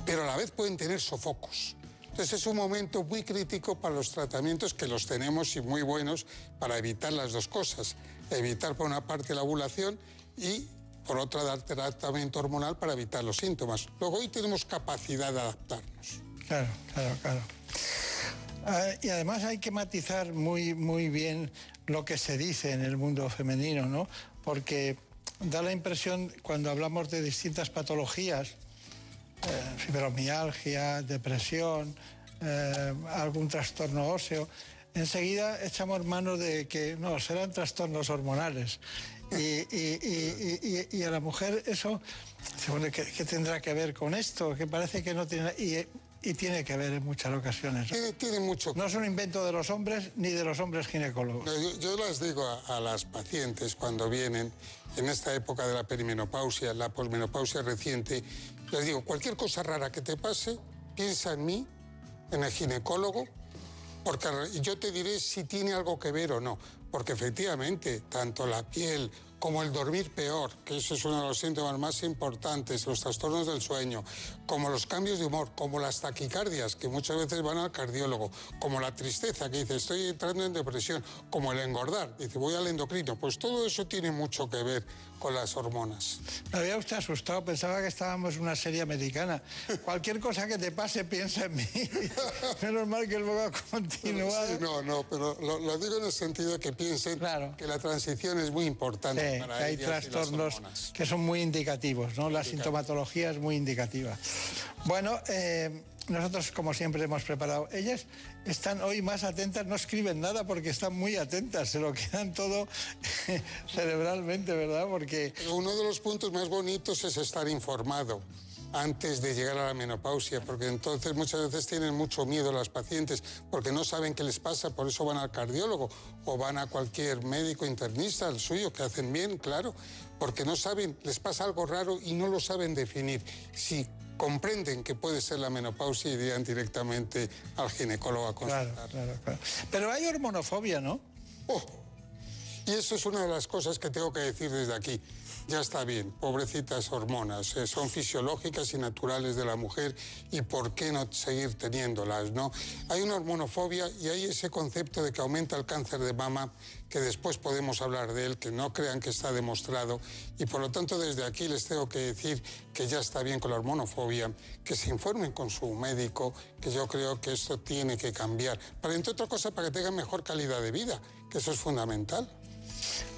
pero a la vez pueden tener sofocos. Entonces es un momento muy crítico para los tratamientos que los tenemos y muy buenos para evitar las dos cosas. Evitar por una parte la ovulación y por otra dar tratamiento hormonal para evitar los síntomas. Luego hoy tenemos capacidad de adaptarnos. Claro, claro, claro. Ah, y además hay que matizar muy, muy bien lo que se dice en el mundo femenino, ¿no? Porque da la impresión, cuando hablamos de distintas patologías, eh, fibromialgia, depresión, eh, algún trastorno óseo, enseguida echamos mano de que no, serán trastornos hormonales. Y, a la mujer eso, ¿qué, ¿qué, tendrá que ver con esto? Que parece que no tiene... Y tiene que ver en muchas ocasiones. Tiene, mucho. No es un invento de los hombres ni de los hombres ginecólogos. yo, les digo a, las pacientes cuando vienen en esta época de la perimenopausia, la posmenopausia reciente, les digo, cualquier cosa rara que te pase, piensa en mí, en el ginecólogo, porque yo te diré si tiene algo que ver o no. Porque efectivamente, tanto la piel como el dormir peor, que ese es uno de los síntomas más importantes, los trastornos del sueño, como los cambios de humor, como las taquicardias, que muchas veces van al cardiólogo, como la tristeza, que dice estoy entrando en depresión, como el engordar, dice voy al endocrino, pues todo eso tiene mucho que ver con las hormonas. Me había usted asustado, pensaba que estábamos en una serie americana. Cualquier cosa que te pase, piensa en mí. (laughs) Menos mal que luego ha continuado. no, no, pero lo, digo en el sentido de que piensen que la transición es muy importante hay trastornos que son muy indicativos, ¿no? La sintomatología es muy indicativa. Bueno, eh, nosotros, como siempre, hemos preparado. Ellas están hoy más atentas, no escriben nada porque están muy atentas, se lo quedan todo (laughs) cerebralmente, ¿verdad? Porque... Uno de los puntos más bonitos es estar informado. antes de llegar a la menopausia, porque entonces muchas veces tienen mucho miedo las pacientes porque no saben qué les pasa, por eso van al cardiólogo o van a cualquier médico internista, al suyo, que hacen bien, claro, porque no saben, les pasa algo raro y no lo saben definir. Si comprenden que puede ser la menopausia, irían directamente al ginecólogo a consultar. Claro, claro, claro. Pero hay hormonofobia, ¿no? Oh, y eso es una de las cosas que tengo que decir desde aquí ya está bien, pobrecitas hormonas, eh, son fisiológicas y naturales de la mujer y por qué no seguir teniéndolas, ¿no? Hay una hormonofobia y hay ese concepto de que aumenta el cáncer de mama, que después podemos hablar de él, que no crean que está demostrado y por lo tanto desde aquí les tengo que decir que ya está bien con la hormonofobia, que se informen con su médico, que yo creo que esto tiene que cambiar, para entre otra cosa para que tengan mejor calidad de vida, que eso es fundamental.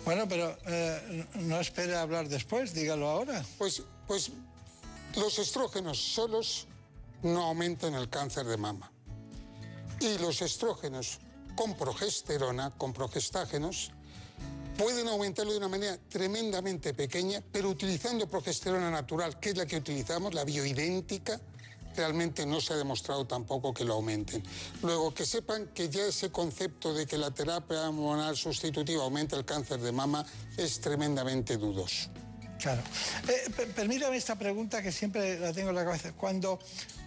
Bueno, pero eh, no espere hablar después, dígalo ahora. Pues, pues los estrógenos solos no aumentan el cáncer de mama. Y los estrógenos con progesterona, con progestágenos, pueden aumentarlo de una manera tremendamente pequeña, pero utilizando progesterona natural, que es la que utilizamos, la bioidéntica, realmente no se ha demostrado tampoco que lo aumenten. Luego, que sepan que ya ese concepto de que la terapia hormonal sustitutiva aumenta el cáncer de mama es tremendamente dudoso. Claro. Eh, permítame esta pregunta que siempre la tengo en la cabeza. Cuando,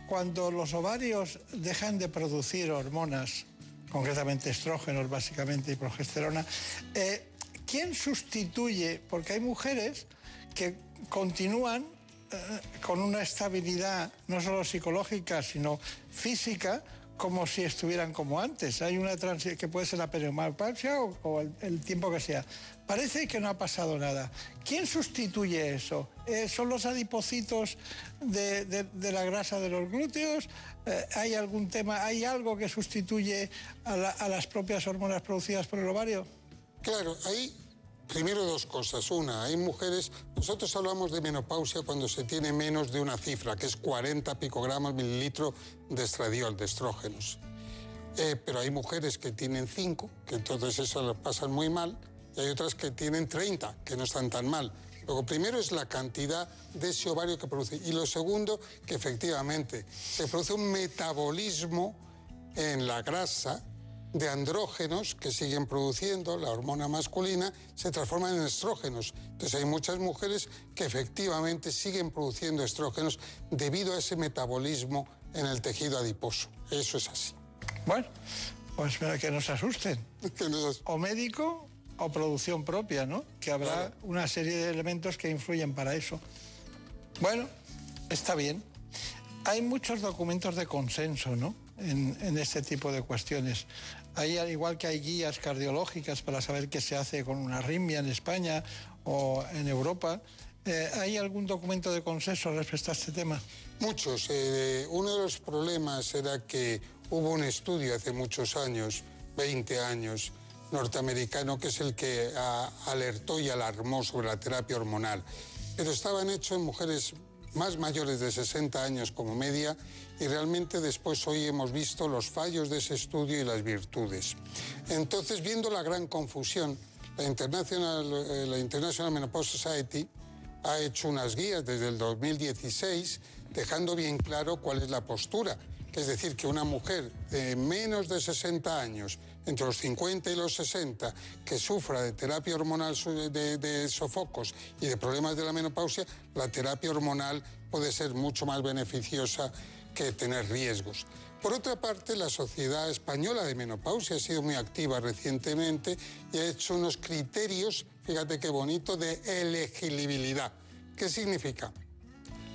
cuando los ovarios dejan de producir hormonas, concretamente estrógenos básicamente y progesterona, eh, ¿quién sustituye? Porque hay mujeres que continúan con una estabilidad no solo psicológica, sino física, como si estuvieran como antes. Hay una transición que puede ser la perimenopausia o, el, tiempo que sea. Parece que no ha pasado nada. ¿Quién sustituye eso? Eh, ¿Son los adipocitos de, la grasa de los glúteos? Eh, ¿Hay algún tema, hay algo que sustituye a, a las propias hormonas producidas por el ovario? Claro, ahí Primero dos cosas. Una, hay mujeres, nosotros hablamos de menopausia cuando se tiene menos de una cifra, que es 40 picogramos mililitro de estradiol, de estrógenos. Eh, pero hay mujeres que tienen 5, que entonces eso lo pasan muy mal, y hay otras que tienen 30, que no están tan mal. Luego, primero es la cantidad de ese ovario que produce. Y lo segundo, que efectivamente se produce un metabolismo en la grasa de andrógenos que siguen produciendo la hormona masculina se transforman en estrógenos. Entonces hay muchas mujeres que efectivamente siguen produciendo estrógenos debido a ese metabolismo en el tejido adiposo. Eso es así. Bueno, pues (laughs) que nos asusten. O médico o producción propia, ¿no? Que habrá una serie de elementos que influyen para eso. Bueno, está bien. Hay muchos documentos de consenso, ¿no? En, este tipo de cuestiones. Hay, al igual que hay guías cardiológicas para saber qué se hace con una arritmia en España o en Europa, eh, ¿hay algún documento de consenso respecto a este tema? Muchos. Eh, uno de los problemas era que hubo un estudio hace muchos años, 20 años, norteamericano, que es el que alertó y alarmó sobre la terapia hormonal. Pero estaban hechos en mujeres más mayores de 60 años como media y realmente después hoy hemos visto los fallos de ese estudio y las virtudes. Entonces, viendo la gran confusión, la International, eh, la International Menopause Society ha hecho unas guías desde el 2016 dejando bien claro cuál es la postura. Es decir, que una mujer de menos de 60 años, entre los 50 y los 60, que sufra de terapia hormonal de, sofocos y de problemas de la menopausia, la terapia hormonal puede ser mucho más beneficiosa que tener riesgos. Por otra parte, la Sociedad Española de Menopausia ha sido muy activa recientemente y ha hecho unos criterios, fíjate qué bonito, de elegibilidad. ¿Qué significa?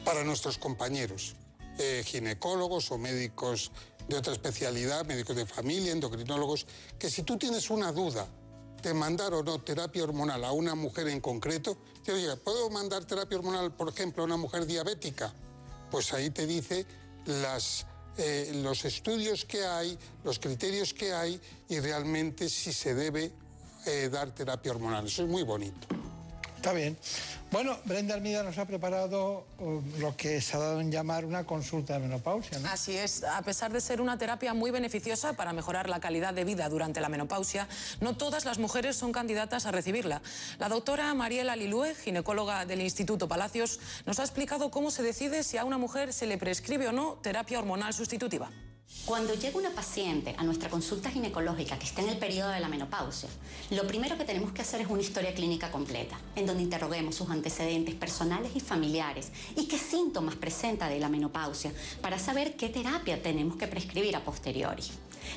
Para nuestros compañeros, eh, ginecólogos o médicos de otra especialidad, médicos de familia, endocrinólogos, que si tú tienes una duda de mandar o no terapia hormonal a una mujer en concreto, te diga, ¿puedo mandar terapia hormonal, por ejemplo, a una mujer diabética? Pues ahí te dice las, eh, los estudios que hay, los criterios que hay y realmente si se debe eh, dar terapia hormonal. Eso es muy bonito. Está bien. Bueno, Brenda Almida nos ha preparado uh, lo que se ha dado en llamar una consulta de menopausia, ¿no? Así es, a pesar de ser una terapia muy beneficiosa para mejorar la calidad de vida durante la menopausia, no todas las mujeres son candidatas a recibirla. La doctora Mariela Lilue, ginecóloga del Instituto Palacios, nos ha explicado cómo se decide si a una mujer se le prescribe o no terapia hormonal sustitutiva. Cuando llega una paciente a nuestra consulta ginecológica que está en el periodo de la menopausia, lo primero que tenemos que hacer es una historia clínica completa, en donde interroguemos sus antecedentes personales y familiares y qué síntomas presenta de la menopausia para saber qué terapia tenemos que prescribir a posteriori.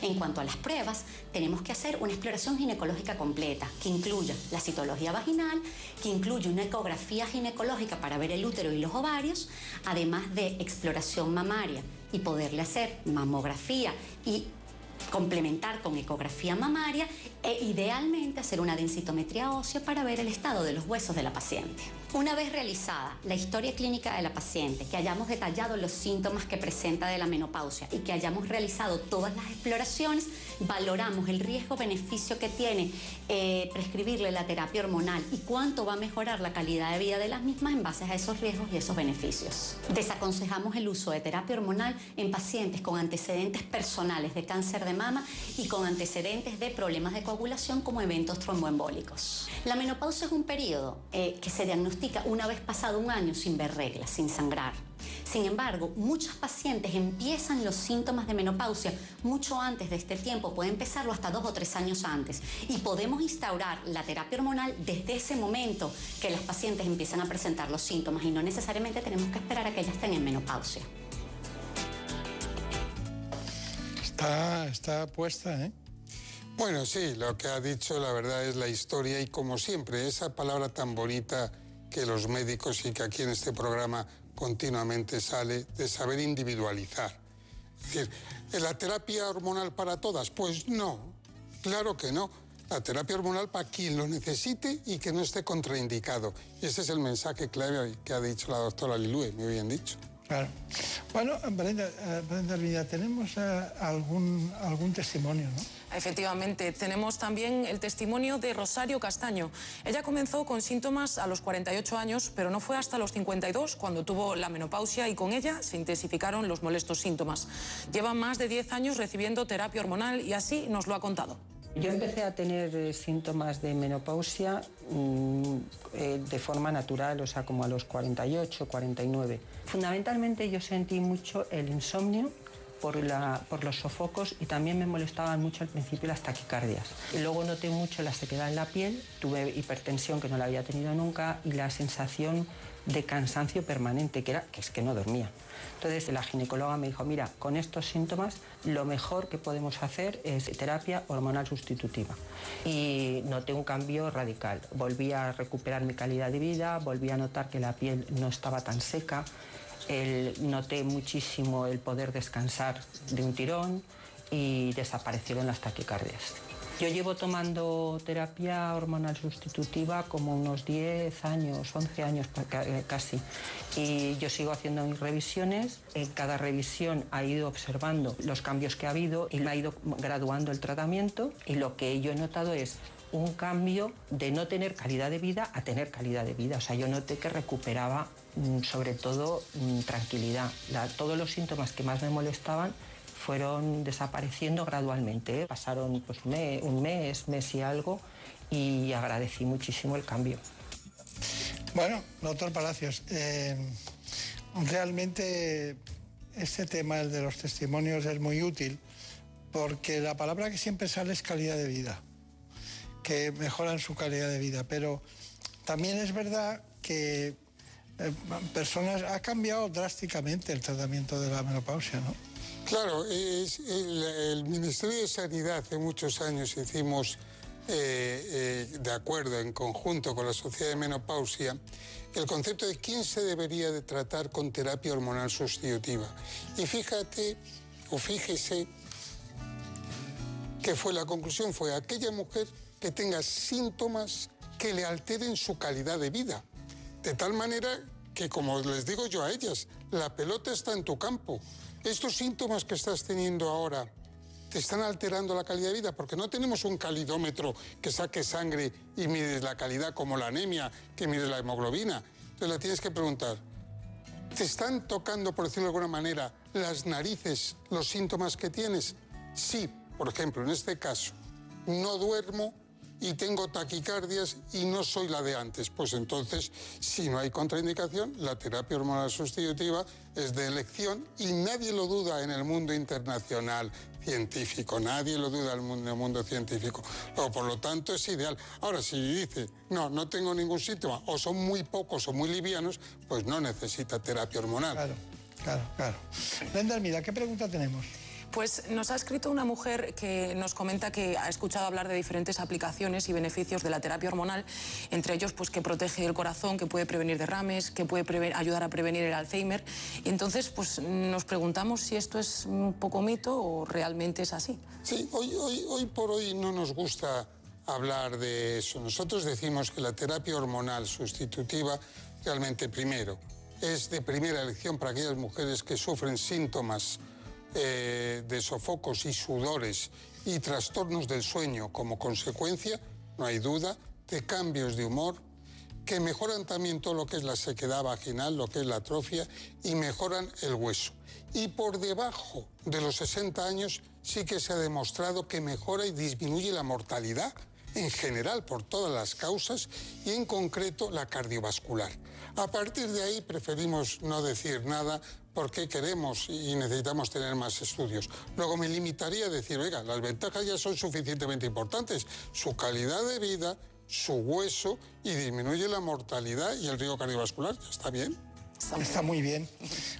En cuanto a las pruebas, tenemos que hacer una exploración ginecológica completa, que incluya la citología vaginal, que incluye una ecografía ginecológica para ver el útero y los ovarios, además de exploración mamaria y poderle hacer mamografía y complementar con ecografía mamaria e idealmente hacer una densitometría ósea para ver el estado de los huesos de la paciente. Una vez realizada la historia clínica de la paciente, que hayamos detallado los síntomas que presenta de la menopausia y que hayamos realizado todas las exploraciones, valoramos el riesgo-beneficio que tiene eh, prescribirle la terapia hormonal y cuánto va a mejorar la calidad de vida de las mismas en base a esos riesgos y esos beneficios. Desaconsejamos el uso de terapia hormonal en pacientes con antecedentes personales de cáncer de mama y con antecedentes de problemas de coagulación como eventos tromboembólicos. La menopausia es un periodo eh, que se diagnostica una vez pasado un año sin ver reglas, sin sangrar. Sin embargo, muchos pacientes empiezan los síntomas de menopausia mucho antes de este tiempo, puede empezarlo hasta dos o tres años antes. Y podemos instaurar la terapia hormonal desde ese momento que las pacientes empiezan a presentar los síntomas y no necesariamente tenemos que esperar a que ellas estén en menopausia. Está, está puesta, ¿eh? Bueno, sí, lo que ha dicho la verdad es la historia y como siempre, esa palabra tan bonita que los médicos y que aquí en este programa continuamente sale de saber individualizar. Es decir, ¿la terapia hormonal para todas? Pues no, claro que no. La terapia hormonal para quien lo necesite y que no esté contraindicado. Y ese es el mensaje clave que ha dicho la doctora Lilue, me bien dicho. Claro. Bueno, Brenda, eh, Brenda tenemos eh, algún, algún testimonio, ¿no? Efectivamente, tenemos también el testimonio de Rosario Castaño. Ella comenzó con síntomas a los 48 años, pero no fue hasta los 52 cuando tuvo la menopausia y con ella se intensificaron los molestos síntomas. Lleva más de 10 años recibiendo terapia hormonal y así nos lo ha contado. Yo empecé a tener eh, síntomas de menopausia mm, eh, de forma natural, o sea, como a los 48, 49. Fundamentalmente yo sentí mucho el insomnio por, los sofocos y también me molestaban mucho al principio las taquicardias. Luego noté mucho la sequedad en la piel, tuve hipertensión que no la había tenido nunca y la sensación de cansancio permanente, que, era, que es que no dormía. Entonces la ginecóloga me dijo, mira, con estos síntomas lo mejor que podemos hacer es terapia hormonal sustitutiva. Y noté un cambio radical. Volví a recuperar mi calidad de vida, volví a notar que la piel no estaba tan seca, noté muchísimo el poder descansar de un tirón y desaparecieron las taquicardias. Yo llevo tomando terapia hormonal sustitutiva como unos 10 años, 11 años eh, casi. Y yo sigo haciendo mis revisiones. En cada revisión ha ido observando los cambios que ha habido y me ha ido graduando el tratamiento. Y lo que yo he notado es un cambio de no tener calidad de vida a tener calidad de vida. O sea, yo noté que recuperaba sobre todo mm, tranquilidad. todos los síntomas que más me molestaban fueron desapareciendo gradualmente. ¿eh? Pasaron pues, un mes, mes y algo y agradecí muchísimo el cambio. Bueno, doctor Palacios, eh, realmente este tema, el de los testimonios, es muy útil porque la palabra que siempre sale es calidad de vida que mejoran su calidad de vida. Pero también es verdad que personas ha cambiado drásticamente el tratamiento de la menopausia, ¿no? Claro, el, Ministerio de Sanidad hace muchos años hicimos eh, eh, de acuerdo en conjunto con la Sociedad de Menopausia el concepto de quién se debería de tratar con terapia hormonal sustitutiva. Y fíjate, o fíjese, que fue la conclusión, fue aquella mujer que tenga síntomas que le alteren su calidad de vida. De tal manera que, como les digo yo a ellas, la pelota está en tu campo. Estos síntomas que estás teniendo ahora te están alterando la calidad de vida, porque no tenemos un calidómetro que saque sangre y mides la calidad como la anemia, que mides la hemoglobina. Entonces le tienes que preguntar, ¿te están tocando, por decirlo de alguna manera, las narices los síntomas que tienes? Sí, por ejemplo, en este caso, no duermo y tengo taquicardias y no soy la de antes. Pues entonces, si no hay contraindicación, la terapia hormonal sustitutiva es de elección y nadie lo duda en el mundo internacional científico, nadie lo duda en el mundo científico. O por lo tanto es ideal. Ahora, si dice, no, no tengo ningún síntoma, o son muy pocos o muy livianos, pues no necesita terapia hormonal. Claro, claro, claro. Brenda, mira, ¿qué pregunta tenemos? Pues nos ha escrito una mujer que nos comenta que ha escuchado hablar de diferentes aplicaciones y beneficios de la terapia hormonal, entre ellos pues que protege el corazón, que puede prevenir derrames, que puede ayudar a prevenir el Alzheimer. Y entonces pues nos preguntamos si esto es un poco mito o realmente es así. Sí, hoy, hoy, por hoy no nos gusta hablar de eso. Nosotros decimos que la terapia hormonal sustitutiva realmente primero es de primera elección para aquellas mujeres que sufren síntomas eh, de sofocos y sudores y trastornos del sueño como consecuencia, no hay duda, de cambios de humor que mejoran también todo lo que es la sequedad vaginal, lo que es la atrofia y mejoran el hueso. Y por debajo de los 60 años sí que se ha demostrado que mejora y disminuye la mortalidad en general por todas las causas y en concreto la cardiovascular. A partir de ahí preferimos no decir nada porque queremos y necesitamos tener más estudios. Luego me limitaría a decir, oiga, las ventajas ya son suficientemente importantes. Su calidad de vida, su hueso y disminuye la mortalidad y el riesgo cardiovascular. ¿Está bien? Está muy bien.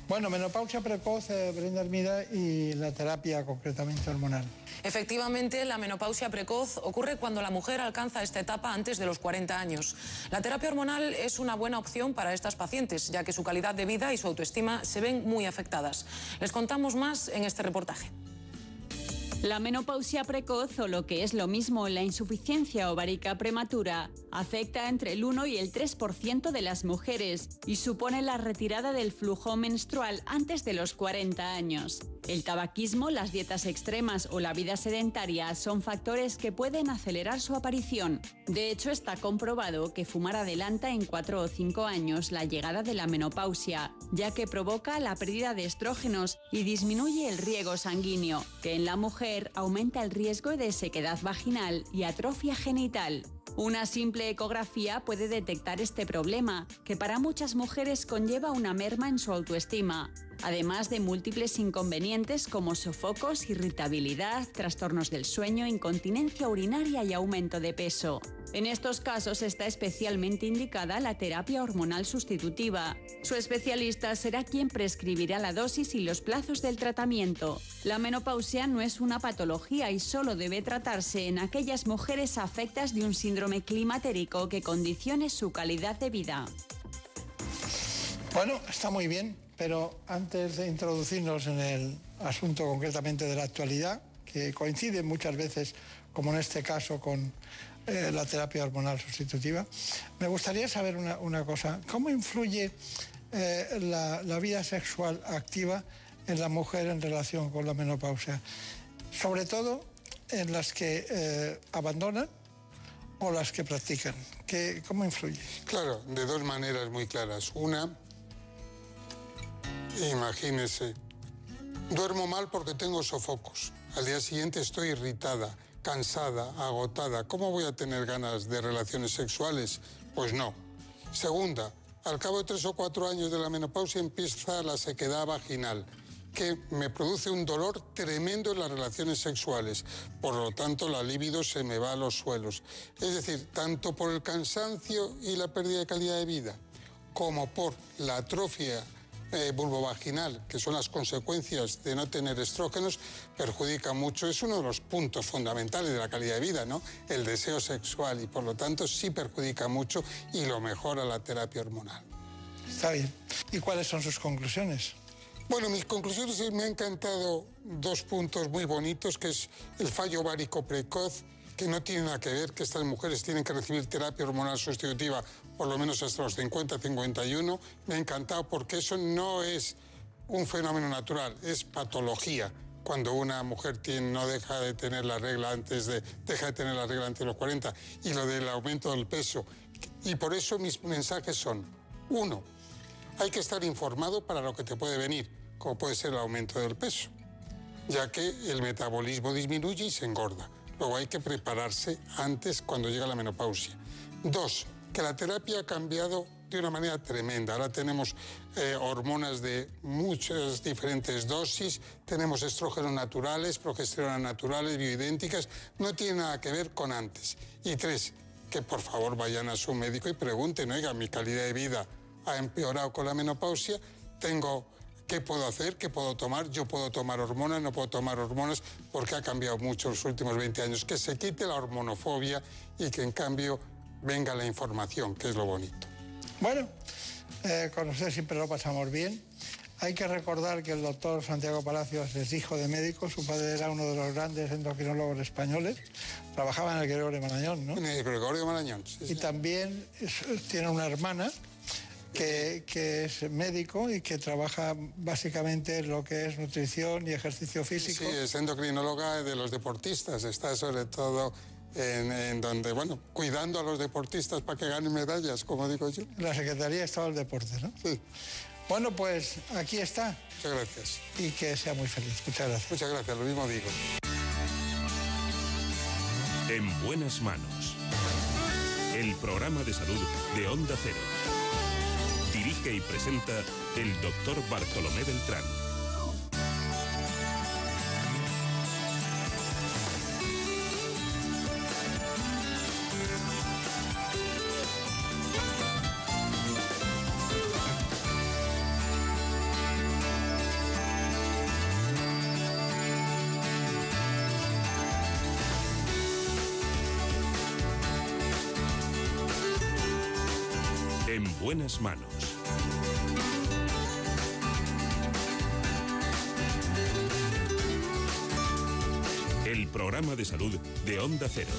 Bueno, menopausia precoz, eh, Brenda Hermida, y la terapia concretamente hormonal. Efectivamente, la menopausia precoz ocurre cuando la mujer alcanza esta etapa antes de los 40 años. La terapia hormonal es una buena opción para estas pacientes, ya que su calidad de vida y su autoestima se ven muy afectadas. Les contamos más en este reportaje. La menopausia precoz, o lo que es lo mismo la insuficiencia ovárica prematura, afecta entre el 1 y el 3% de las mujeres y supone la retirada del flujo menstrual antes de los 40 años. El tabaquismo, las dietas extremas o la vida sedentaria son factores que pueden acelerar su aparición. De hecho, está comprobado que fumar adelanta en 4 o 5 años la llegada de la menopausia, ya que provoca la pérdida de estrógenos y disminuye el riego sanguíneo, que en la mujer aumenta el riesgo de sequedad vaginal y atrofia genital. Una simple ecografía puede detectar este problema, que para muchas mujeres conlleva una merma en su autoestima, además de múltiples inconvenientes como sofocos, irritabilidad, trastornos del sueño, incontinencia urinaria y aumento de peso. En estos casos está especialmente indicada la terapia hormonal sustitutiva. Su especialista será quien prescribirá la dosis y los plazos del tratamiento. La menopausia no es una patología y solo debe tratarse en aquellas mujeres afectas de un síndrome climatérico que condicione su calidad de vida. Bueno, está muy bien, pero antes de introducirnos en el asunto concretamente de la actualidad, que coincide muchas veces, como en este caso, con eh, la terapia hormonal sustitutiva, me gustaría saber una, cosa. ¿Cómo influye eh, la, vida sexual activa en la mujer en relación con la menopausia? Sobre todo en las que eh, abandonan o las que practican. ¿Qué, ¿Cómo influye? Claro, de dos maneras muy claras. Una, Imagínese, duermo mal porque tengo sofocos. Al día siguiente estoy irritada, cansada, agotada. ¿Cómo voy a tener ganas de relaciones sexuales? Pues no. Segunda, al cabo de tres o cuatro años de la menopausia empieza la sequedad vaginal que me produce un dolor tremendo en las relaciones sexuales. Por lo tanto, la libido se me va a los suelos. Es decir, tanto por el cansancio y la pérdida de calidad de vida, como por la atrofia eh, vulvovaginal, que son las consecuencias de no tener estrógenos, perjudica mucho. Es uno de los puntos fundamentales de la calidad de vida, ¿no? El deseo sexual y por lo tanto sí perjudica mucho y lo mejora la terapia hormonal. Está bien. ¿Y cuáles son sus conclusiones? Bueno, mis conclusiones me han encantado dos puntos muy bonitos, que es el fallo ovárico precoz, que no tiene nada que ver, que estas mujeres tienen que recibir terapia hormonal sustitutiva por lo menos hasta los 50, 51. Me ha encantado porque eso no es un fenómeno natural, es patología. cuando una mujer no deja de tener la regla antes de, deja de tener la regla antes de los 40, y lo del aumento del peso. Y por eso mis mensajes son, uno, hay que estar informado para lo que te puede venir, como puede ser el aumento del peso, ya que el metabolismo disminuye y se engorda. Luego hay que prepararse antes cuando llega la menopausia. Dos, que la terapia ha cambiado de una manera tremenda. Ahora tenemos eh, hormonas de muchas diferentes dosis, tenemos estrógenos naturales, progesteronas naturales, bioidénticas, no tiene nada que ver con antes. Y tres, que por favor vayan a su médico y pregunten, oiga, mi calidad de vida ha empeorado con la menopausia, tengo ¿Qué puedo hacer? ¿Qué puedo tomar? Yo puedo tomar hormonas, no puedo tomar hormonas porque ha cambiado mucho los últimos 20 años. Que se quite la hormonofobia y que en cambio venga la información, que es lo bonito. Bueno, eh, con usted siempre lo pasamos bien. Hay que recordar que el doctor Santiago Palacios es hijo de médico, su padre era uno de los grandes endocrinólogos españoles, trabajaba en el Gregorio Marañón, ¿no? En el Gregorio Marañón, sí, Y sí. también tiene una hermana que, que es médico y que trabaja básicamente en lo que es nutrición y ejercicio físico. Sí, es endocrinóloga de los deportistas, está sobre todo en, en donde, bueno, cuidando a los deportistas para que ganen medallas, como digo yo. La Secretaría de Estado del Deporte, ¿no? Sí. Bueno, pues aquí está. Muchas gracias. Y que sea muy feliz. Muchas gracias. Muchas gracias, lo mismo digo. En buenas manos. El programa de salud de Onda Cero. Dirige y presenta el doctor Bartolomé Beltrán. En buenas manos. Programa de salud de Onda Cero.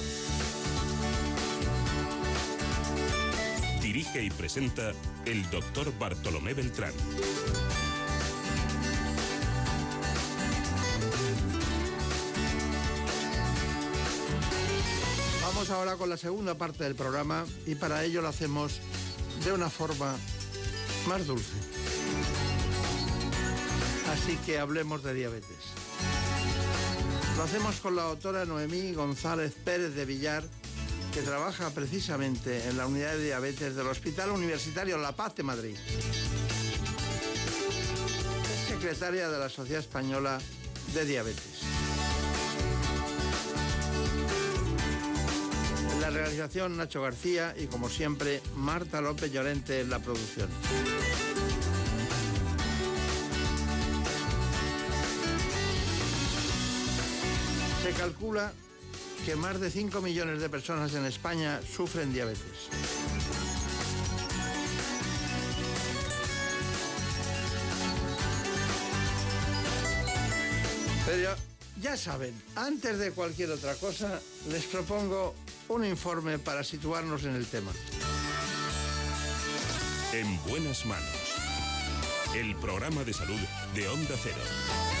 Dirige y presenta el doctor Bartolomé Beltrán. Vamos ahora con la segunda parte del programa y para ello lo hacemos de una forma más dulce. Así que hablemos de diabetes. Lo hacemos con la doctora Noemí González Pérez de Villar, que trabaja precisamente en la unidad de diabetes del Hospital Universitario La Paz de Madrid. Es secretaria de la Sociedad Española de Diabetes. En la realización Nacho García y como siempre Marta López Llorente en la producción. Calcula que más de 5 millones de personas en España sufren diabetes. Pero ya saben, antes de cualquier otra cosa, les propongo un informe para situarnos en el tema. En buenas manos. El programa de salud de Onda Cero.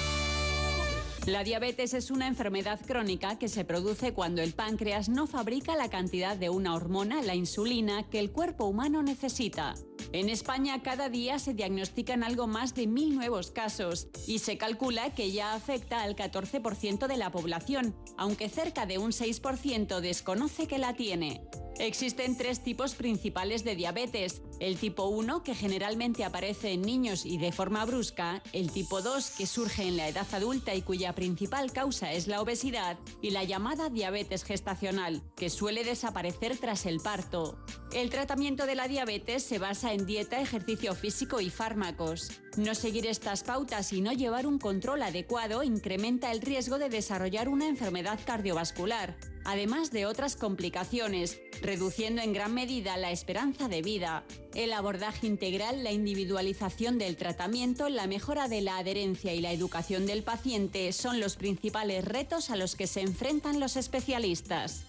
La diabetes es una enfermedad crónica que se produce cuando el páncreas no fabrica la cantidad de una hormona, la insulina, que el cuerpo humano necesita. En España cada día se diagnostican algo más de mil nuevos casos y se calcula que ya afecta al 14% de la población, aunque cerca de un 6% desconoce que la tiene. Existen tres tipos principales de diabetes. El tipo 1, que generalmente aparece en niños y de forma brusca, el tipo 2, que surge en la edad adulta y cuya principal causa es la obesidad, y la llamada diabetes gestacional, que suele desaparecer tras el parto. El tratamiento de la diabetes se basa en dieta, ejercicio físico y fármacos. No seguir estas pautas y no llevar un control adecuado incrementa el riesgo de desarrollar una enfermedad cardiovascular, además de otras complicaciones, reduciendo en gran medida la esperanza de vida. El abordaje integral, la individualización del tratamiento, la mejora de la adherencia y la educación del paciente son los principales retos a los que se enfrentan los especialistas.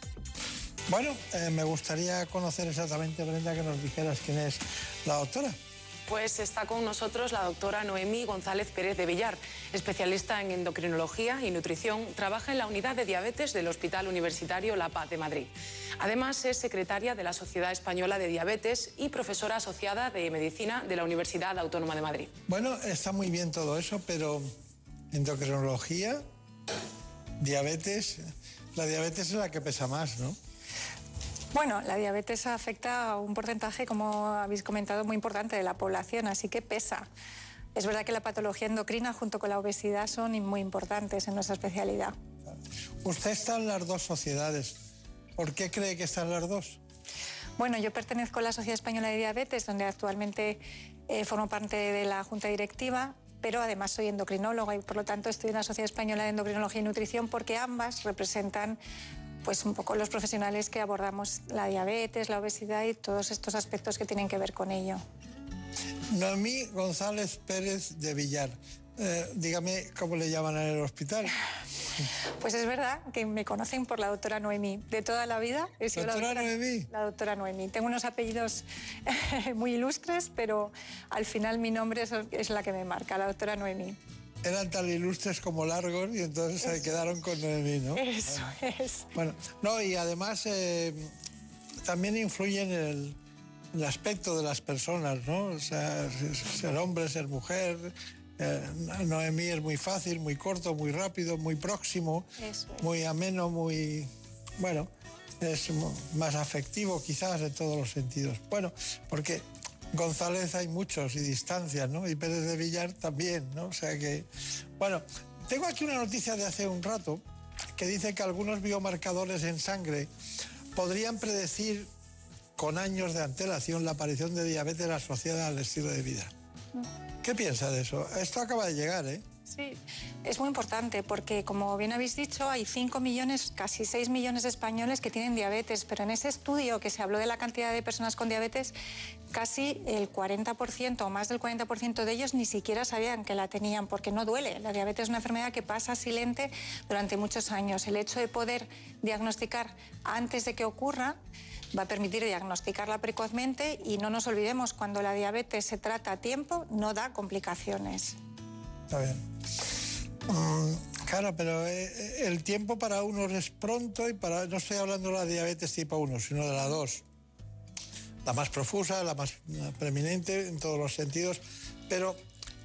Bueno, eh, me gustaría conocer exactamente, Brenda, que nos dijeras quién es la doctora. Pues está con nosotros la doctora Noemí González Pérez de Villar, especialista en endocrinología y nutrición. Trabaja en la unidad de diabetes del Hospital Universitario La Paz de Madrid. Además, es secretaria de la Sociedad Española de Diabetes y profesora asociada de medicina de la Universidad Autónoma de Madrid. Bueno, está muy bien todo eso, pero endocrinología, diabetes, la diabetes es la que pesa más, ¿no? Bueno, la diabetes afecta a un porcentaje, como habéis comentado, muy importante de la población, así que pesa. Es verdad que la patología endocrina junto con la obesidad son muy importantes en nuestra especialidad. Usted está en las dos sociedades. ¿Por qué cree que están las dos? Bueno, yo pertenezco a la Sociedad Española de Diabetes, donde actualmente eh, formo parte de la Junta Directiva, pero además soy endocrinóloga y por lo tanto estoy en la Sociedad Española de Endocrinología y Nutrición porque ambas representan pues un poco los profesionales que abordamos la diabetes, la obesidad y todos estos aspectos que tienen que ver con ello. Noemí González Pérez de Villar. Eh, dígame cómo le llaman en el hospital. (laughs) Pues es verdad que me conocen por la doctora Noemí. De toda la vida he sido ¿Doctora la doctora Noemí? La doctora Noemí. Tengo unos apellidos (laughs) muy ilustres, pero al final mi nombre es, es la que me marca, la doctora Noemí. Eran tan ilustres como largos y entonces se quedaron con Noemí, ¿no? Eso es. Bueno, no, y además eh, también influye en el, el aspecto de las personas, ¿no? O sea, ser hombre, ser mujer. Eh, Noemí es muy fácil, muy corto, muy rápido, muy próximo, Eso es. muy ameno, muy. Bueno, es más afectivo quizás en todos los sentidos. Bueno, porque González hay muchos y distancias, ¿no? Y Pérez de Villar también, ¿no? O sea que. Bueno, tengo aquí una noticia de hace un rato que dice que algunos biomarcadores en sangre podrían predecir con años de antelación la aparición de diabetes asociada al estilo de vida. ¿Qué piensa de eso? Esto acaba de llegar, ¿eh? Sí, es muy importante porque, como bien habéis dicho, hay 5 millones, casi 6 millones de españoles que tienen diabetes, pero en ese estudio que se habló de la cantidad de personas con diabetes, casi el 40% o más del 40% de ellos ni siquiera sabían que la tenían porque no duele. La diabetes es una enfermedad que pasa silente durante muchos años. El hecho de poder diagnosticar antes de que ocurra va a permitir diagnosticarla precozmente y no nos olvidemos, cuando la diabetes se trata a tiempo, no da complicaciones. Está bien. Mm, claro, pero eh, el tiempo para unos es pronto y para. No estoy hablando de la diabetes tipo 1, sino de la 2. La más profusa, la más eh, preeminente en todos los sentidos. Pero,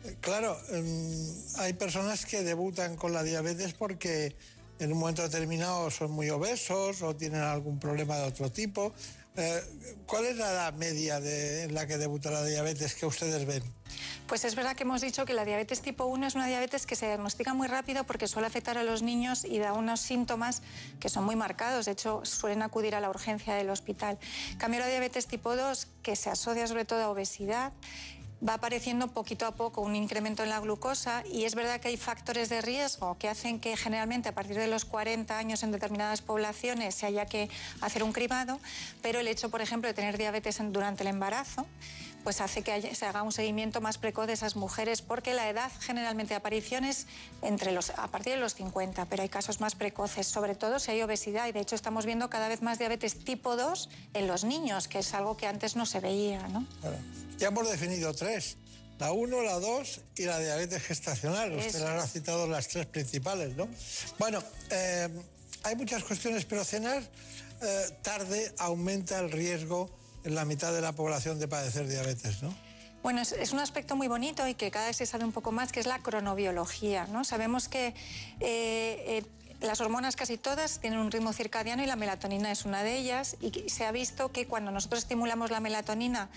eh, claro, mm, hay personas que debutan con la diabetes porque en un momento determinado son muy obesos o tienen algún problema de otro tipo. ¿Cuál es la edad media en la que debuta la diabetes que ustedes ven? Pues es verdad que hemos dicho que la diabetes tipo 1 es una diabetes que se diagnostica muy rápido porque suele afectar a los niños y da unos síntomas que son muy marcados. De hecho, suelen acudir a la urgencia del hospital. En cambio, la diabetes tipo 2, que se asocia sobre todo a obesidad, va apareciendo poquito a poco un incremento en la glucosa y es verdad que hay factores de riesgo que hacen que generalmente a partir de los 40 años en determinadas poblaciones se haya que hacer un cribado, pero el hecho, por ejemplo, de tener diabetes durante el embarazo pues hace que haya- se haga un seguimiento más precoz de esas mujeres, porque la edad generalmente de aparición es entre los, a partir de los 50, pero hay casos más precoces, sobre todo si hay obesidad, y de hecho estamos viendo cada vez más diabetes tipo 2 en los niños, que es algo que antes no se veía, ¿no? Ya hemos definido tres. La 1, la 2 y la diabetes gestacional. Usted Eso las ha citado las tres principales, ¿no? Bueno, eh, hay muchas cuestiones, pero cenar eh, tarde aumenta el riesgo en la mitad de la población de padecer diabetes, ¿no? Bueno, es, un aspecto muy bonito y que cada vez se sabe un poco más, que es la cronobiología. ¿no? Sabemos que eh, eh, las hormonas casi todas tienen un ritmo circadiano y la melatonina es una de ellas. Y se ha visto que cuando nosotros estimulamos la melatonina,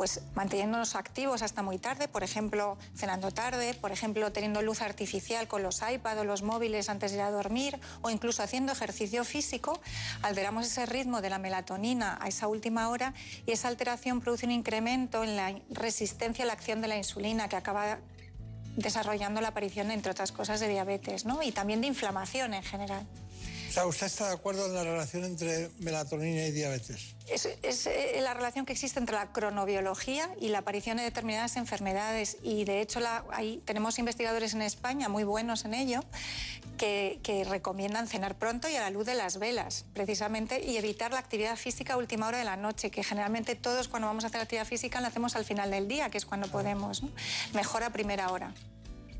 pues manteniéndonos activos hasta muy tarde, por ejemplo, cenando tarde, por ejemplo, teniendo luz artificial con los iPad o los móviles antes de ir a dormir, o incluso haciendo ejercicio físico, alteramos ese ritmo de la melatonina a esa última hora y esa alteración produce un incremento en la resistencia a la acción de la insulina que acaba desarrollando la aparición, entre otras cosas, de diabetes ¿no? y también de inflamación en general. O sea, ¿usted está de acuerdo en la relación entre melatonina y diabetes? Es, es, eh, la relación que existe entre la cronobiología y la aparición de determinadas enfermedades. Y de hecho la, tenemos investigadores en España muy buenos en ello que, que, recomiendan cenar pronto y a la luz de las velas, precisamente, y evitar la actividad física a última hora de la noche, que generalmente todos cuando vamos a hacer actividad física la hacemos al final del día, que es cuando podemos. ¿no? Mejor a primera hora.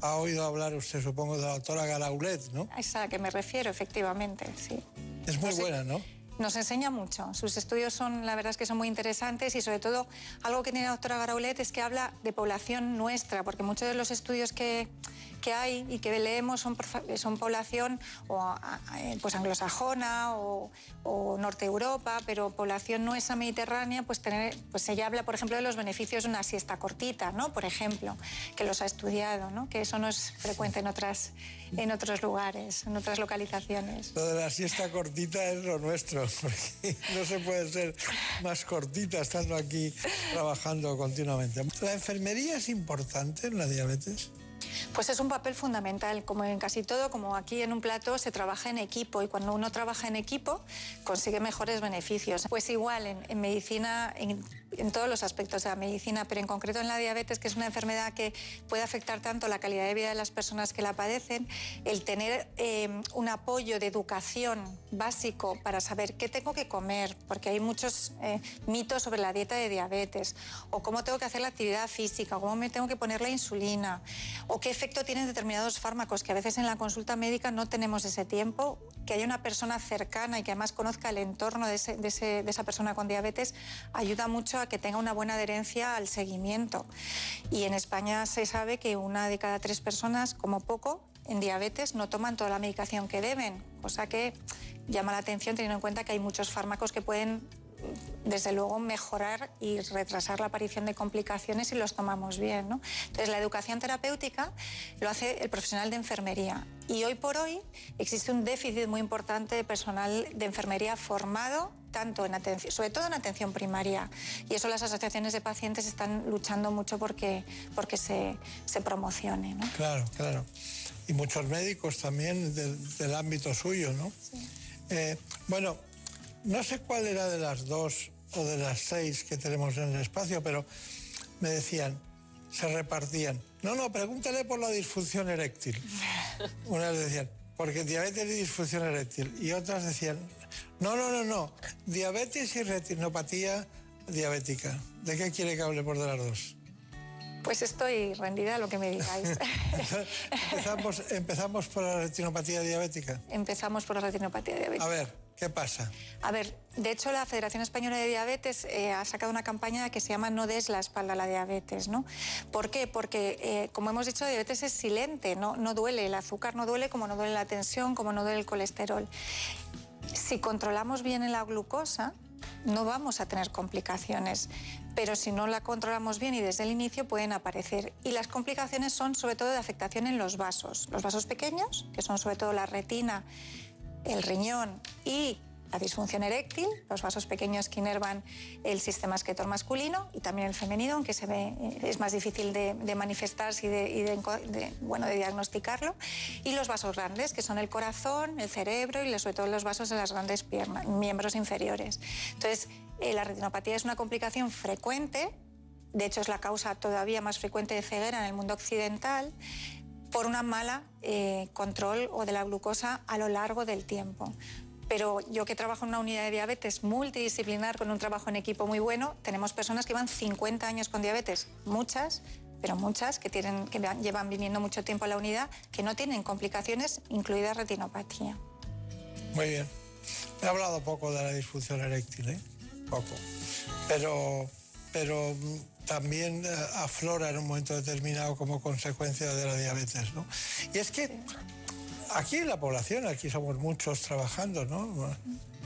Ha oído hablar usted, supongo, de la doctora Garaulet, ¿no? A esa a que me refiero, efectivamente, sí. Es muy buena, ¿no? Nos enseña mucho. Sus estudios son, la verdad es que son muy interesantes y sobre todo algo que tiene la doctora Garaulet es que habla de población nuestra, porque muchos de los estudios que, que hay y que leemos son, son población o, a- pues anglosajona o, o norte Europa, pero población nuestra mediterránea, pues, tener, pues ella habla, por ejemplo, de los beneficios de una siesta cortita, ¿no? Por ejemplo, que los ha estudiado, ¿no? Que eso no es frecuente en, otras, en otros lugares, en otras localizaciones. Lo de la siesta cortita es lo nuestro, (laughs) porque no se puede ser más cortita estando aquí trabajando continuamente. ¿La enfermería es importante en la diabetes? Pues es un papel fundamental, como en casi todo, como aquí en un plato se trabaja en equipo y cuando uno trabaja en equipo consigue mejores beneficios. Pues igual en, en medicina, en todos los aspectos de la medicina, pero en concreto en la diabetes, que es una enfermedad que puede afectar tanto la calidad de vida de las personas que la padecen, el tener eh, un apoyo de educación básico para saber qué tengo que comer, porque hay muchos eh, mitos sobre la dieta de diabetes, o cómo tengo que hacer la actividad física, o cómo me tengo que poner la insulina, o qué efecto tienen determinados fármacos, que a veces en la consulta médica no tenemos ese tiempo, que haya una persona cercana y que además conozca el entorno de, esa persona con diabetes, ayuda mucho a que tenga una buena adherencia al seguimiento. Y en España se sabe que una de cada tres personas, como poco, en diabetes no toman toda la medicación que deben, cosa que llama la atención teniendo en cuenta que hay muchos fármacos que pueden desde luego mejorar y retrasar la aparición de complicaciones si los tomamos bien. ¿no? Entonces, la educación terapéutica lo hace el profesional de enfermería. Y hoy por hoy existe un déficit muy importante de personal de enfermería formado tanto en atención, sobre todo en atención primaria. Y eso las asociaciones de pacientes están luchando mucho porque, porque se, se promocione. ¿no? Claro, claro. Y muchos médicos también del, del ámbito suyo, ¿no? Eh, bueno, no sé cuál era de las dos o de las seis que tenemos en el espacio, pero me decían, se repartían. No, no, pregúntale por la disfunción eréctil. (laughs) Unas decían, porque diabetes y disfunción eréctil. Y otras decían, no, no, no, no, diabetes y retinopatía diabética. ¿De qué quiere que hable por de las dos? Pues estoy rendida a lo que me digáis. (laughs) (laughs) empezamos, empezamos por la retinopatía diabética. Empezamos por la retinopatía diabética. A ver, ¿qué pasa? A ver, de hecho la Federación Española de Diabetes eh, ha sacado una campaña que se llama No des la espalda a la diabetes, ¿no? ¿Por qué? Porque, eh, como hemos dicho, la diabetes es silente, ¿no? no duele, el azúcar no duele como no duele la tensión, como no duele el colesterol. Si controlamos bien la glucosa, no vamos a tener complicaciones, pero si no la controlamos bien y desde el inicio pueden aparecer. Y las complicaciones son sobre todo de afectación en los vasos, los vasos pequeños, que son sobre todo la retina, el riñón y la disfunción eréctil, los vasos pequeños que inervan el sistema excretor masculino y también el femenino, aunque se ve, eh, es más difícil de, manifestarse y, de, bueno, de diagnosticarlo. Y los vasos grandes, que son el corazón, el cerebro y sobre todo los vasos de las grandes piernas, miembros inferiores. Entonces, eh, la retinopatía es una complicación frecuente, de hecho es la causa todavía más frecuente de ceguera en el mundo occidental, por una mala eh, control o de la glucosa a lo largo del tiempo. Pero yo que trabajo en una unidad de diabetes multidisciplinar con un trabajo en equipo muy bueno, tenemos personas que llevan 50 años con diabetes, muchas, pero muchas que, tienen, que van- llevan viviendo mucho tiempo en la unidad, que no tienen complicaciones, incluida retinopatía. Muy bien. He hablado poco de la disfunción eréctil, ¿eh? Poco. Pero, pero mm, también eh, aflora en un momento determinado como consecuencia de la diabetes, ¿no? Y es que aquí en la población, aquí somos muchos trabajando, ¿no?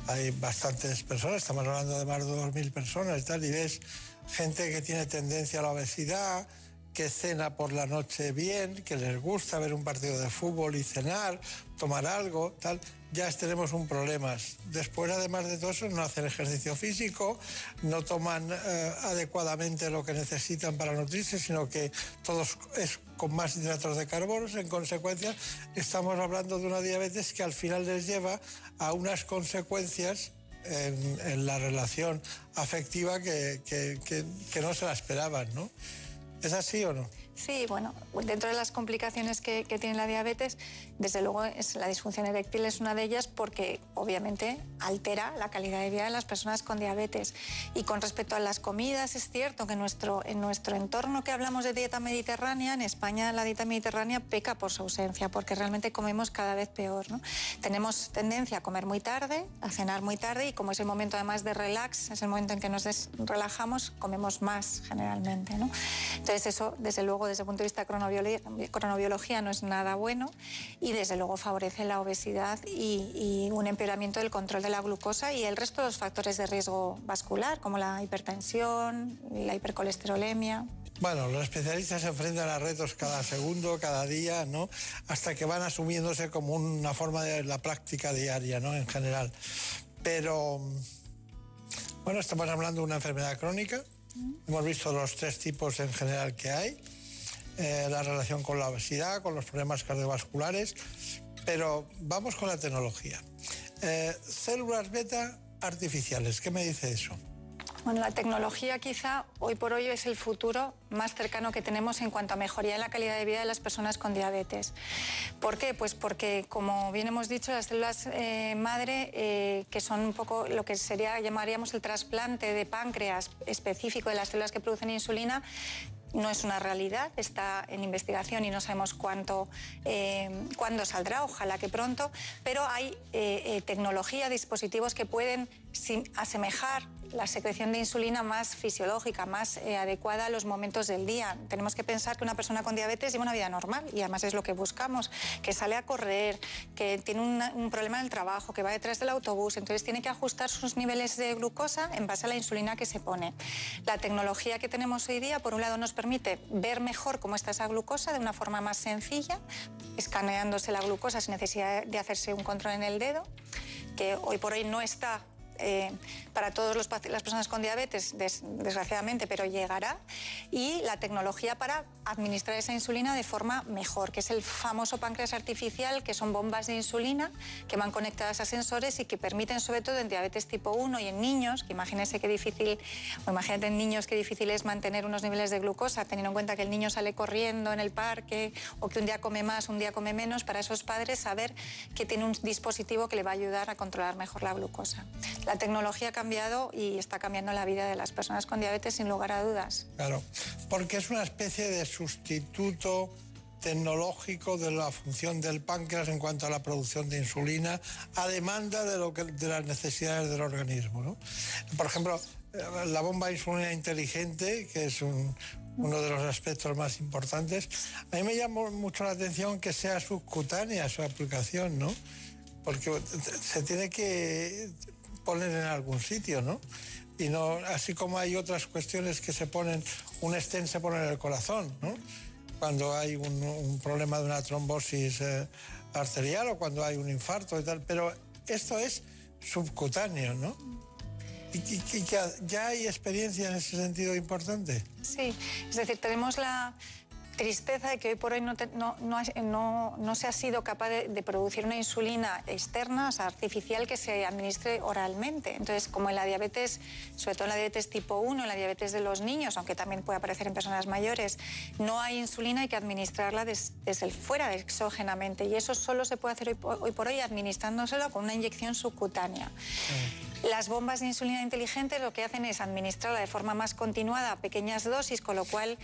Hay bastantes personas, estamos hablando de más de 2.000 personas tal, y ves gente que tiene tendencia a la obesidad, que cena por la noche bien, que les gusta ver un partido de fútbol y cenar, tomar algo, tal, ya tenemos un problema. Después, además de todo eso, no hacen ejercicio físico, no toman eh, adecuadamente lo que necesitan para nutrirse, sino que todos es con más hidratos de carbono. En consecuencia, estamos hablando de una diabetes que al final les lleva a unas consecuencias en, la relación afectiva que, que no se la esperaban, ¿no? ¿Es así o no? Sí, bueno, dentro de las complicaciones que, tiene la diabetes, desde luego es, la disfunción eréctil es una de ellas porque obviamente altera la calidad de vida de las personas con diabetes. Y con respecto a las comidas, es cierto que nuestro, en nuestro entorno que hablamos de dieta mediterránea, en España la dieta mediterránea peca por su ausencia porque realmente comemos cada vez peor. ¿no? Tenemos tendencia a comer muy tarde, a cenar muy tarde y como es el momento además de relax, es el momento en que nos relajamos, comemos más generalmente. ¿no? Entonces eso, desde luego, desde el punto de vista de cronobiología no es nada bueno y desde luego favorece la obesidad y, un empeoramiento del control de la glucosa y el resto de los factores de riesgo vascular, como la hipertensión, la hipercolesterolemia. Bueno, los especialistas se enfrentan a retos cada segundo, cada día, ¿no? Hasta que van asumiéndose como una forma de la práctica diaria, ¿no? En general. Pero, bueno, estamos hablando de una enfermedad crónica. Hemos visto los tres tipos en general que hay. Eh, la relación con la obesidad, con los problemas cardiovasculares, pero vamos con la tecnología. Eh, células beta artificiales, ¿qué me dice eso? Bueno, la tecnología quizá hoy por hoy es el futuro más cercano que tenemos en cuanto a mejoría en la calidad de vida de las personas con diabetes. ¿Por qué? Pues porque, como bien hemos dicho, las células eh, madre, que son un poco lo que sería, llamaríamos el trasplante de páncreas específico de las células que producen insulina, no es una realidad, está en investigación y no sabemos cuánto, eh, cuándo saldrá, ojalá que pronto, pero hay eh, eh, tecnología, dispositivos que pueden asemejar la secreción de insulina más fisiológica, más eh, adecuada a los momentos del día. Tenemos que pensar que una persona con diabetes lleva una vida normal y además es lo que buscamos, que sale a correr, que tiene un problema en el trabajo, que va detrás del autobús, entonces tiene que ajustar sus niveles de glucosa en base a la insulina que se pone. La tecnología que tenemos hoy día, por un lado, nos permite ver mejor cómo está esa glucosa de una forma más sencilla, escaneándose la glucosa sin necesidad de hacerse un control en el dedo, que hoy por hoy no está eh, para todas las personas con diabetes, desgraciadamente, pero llegará, y la tecnología para administrar esa insulina de forma mejor, que es el famoso páncreas artificial, que son bombas de insulina que van conectadas a sensores y que permiten, sobre todo en diabetes tipo 1 y en niños, que imagínense qué difícil, o imagínate en niños qué difícil es mantener unos niveles de glucosa, teniendo en cuenta que el niño sale corriendo en el parque o que un día come más, un día come menos, para esos padres saber que tiene un dispositivo que le va a ayudar a controlar mejor la glucosa. La tecnología ha cambiado y está cambiando la vida de las personas con diabetes sin lugar a dudas. Claro, porque es una especie de sustituto tecnológico de la función del páncreas en cuanto a la producción de insulina a demanda de, lo de las necesidades del organismo. ¿no? Por ejemplo, eh, la bomba insulina inteligente, que es uno de los aspectos más importantes, a mí me llama mucho la atención que sea subcutánea su aplicación, ¿no? Porque se tiene que poner en algún sitio, ¿no? Y no, así como hay otras cuestiones que se ponen, un estén se pone en el corazón, ¿no? Cuando hay un, problema de una trombosis eh, arterial o cuando hay un infarto y tal, pero esto es subcutáneo, ¿no? Y, y, ya hay experiencia en ese sentido importante. Sí, es decir, tenemos la tristeza de que hoy por hoy no, no, no, se ha sido capaz de, producir una insulina externa, o sea, artificial, que se administre oralmente. Entonces, como en la diabetes, sobre todo en la diabetes tipo 1, en la diabetes de los niños, aunque también puede aparecer en personas mayores, no hay insulina, hay que administrarla desde el fuera, exógenamente. Y eso solo se puede hacer hoy, por hoy administrándoselo con una inyección subcutánea. Las bombas de insulina inteligente lo que hacen es administrarla de forma más continuada a pequeñas dosis, con lo cual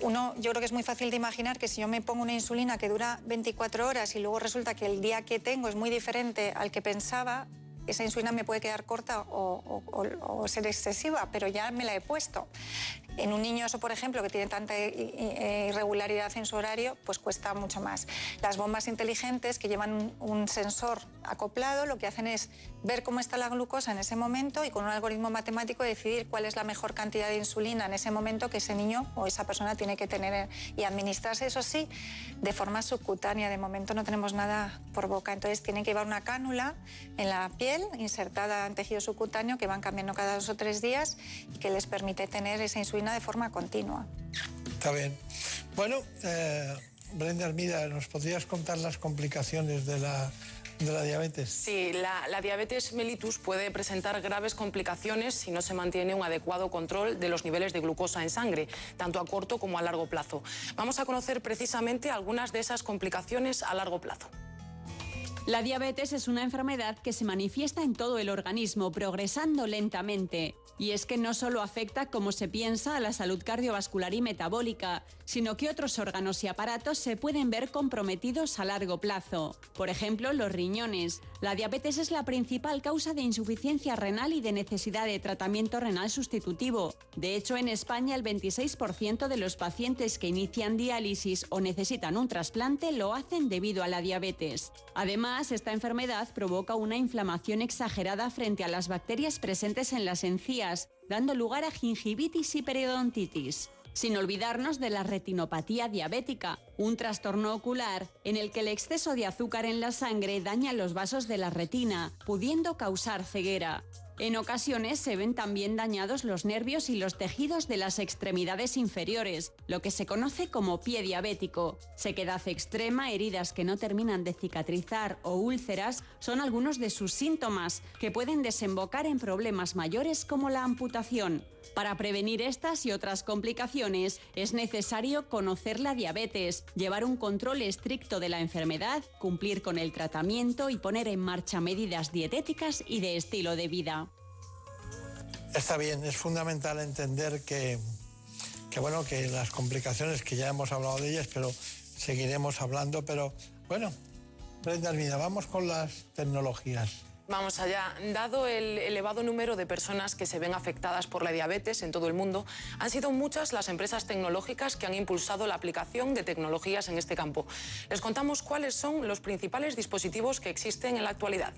uno, yo creo que es muy fácil de imaginar que si yo me pongo una insulina que dura 24 horas y luego resulta que el día que tengo es muy diferente al que pensaba, esa insulina me puede quedar corta o, o- o ser excesiva, pero ya me la he puesto. En un niño eso, por ejemplo, que tiene tanta i- eh, irregularidad en su horario, pues cuesta mucho más. Las bombas inteligentes que llevan un sensor acoplado lo que hacen es ver cómo está la glucosa en ese momento y con un algoritmo matemático decidir cuál es la mejor cantidad de insulina en ese momento que ese niño o esa persona tiene que tener y administrarse, eso sí, de forma subcutánea. De momento no tenemos nada por boca, entonces tienen que llevar una cánula en la piel insertada en tejido subcutáneo que van cambiando cada dos o tres días y que les permite tener esa insulina de forma continua. Está bien. Bueno, eh, Brenda Armida, ¿nos podrías contar las complicaciones de la, de la diabetes? Sí, la, la diabetes mellitus puede presentar graves complicaciones si no se mantiene un adecuado control de los niveles de glucosa en sangre, tanto a corto como a largo plazo. Vamos a conocer precisamente algunas de esas complicaciones a largo plazo. La diabetes es una enfermedad que se manifiesta en todo el organismo, progresando lentamente. Y es que no solo afecta, como se piensa, a la salud cardiovascular y metabólica, sino que otros órganos y aparatos se pueden ver comprometidos a largo plazo. Por ejemplo, los riñones. La diabetes es la principal causa de insuficiencia renal y de necesidad de tratamiento renal sustitutivo. De hecho, en España el 26% de los pacientes que inician diálisis o necesitan un trasplante lo hacen debido a la diabetes. Además, esta enfermedad provoca una inflamación exagerada frente a las bacterias presentes en las encías, dando lugar a gingivitis y periodontitis. Sin olvidarnos de la retinopatía diabética, un trastorno ocular en el que el exceso de azúcar en la sangre daña los vasos de la retina, pudiendo causar ceguera. En ocasiones se ven también dañados los nervios y los tejidos de las extremidades inferiores, lo que se conoce como pie diabético. Sequedad extrema, heridas que no terminan de cicatrizar o úlceras son algunos de sus síntomas que pueden desembocar en problemas mayores como la amputación. Para prevenir estas y otras complicaciones es necesario conocer la diabetes, llevar un control estricto de la enfermedad, cumplir con el tratamiento y poner en marcha medidas dietéticas y de estilo de vida. Está bien, es fundamental entender que, bueno, que las complicaciones, que ya hemos hablado de ellas, pero seguiremos hablando, pero bueno, Brenda Armida, vamos con las tecnologías. Vamos allá. Dado el elevado número de personas que se ven afectadas por la diabetes en todo el mundo, han sido muchas las empresas tecnológicas que han impulsado la aplicación de tecnologías en este campo. Les contamos cuáles son los principales dispositivos que existen en la actualidad.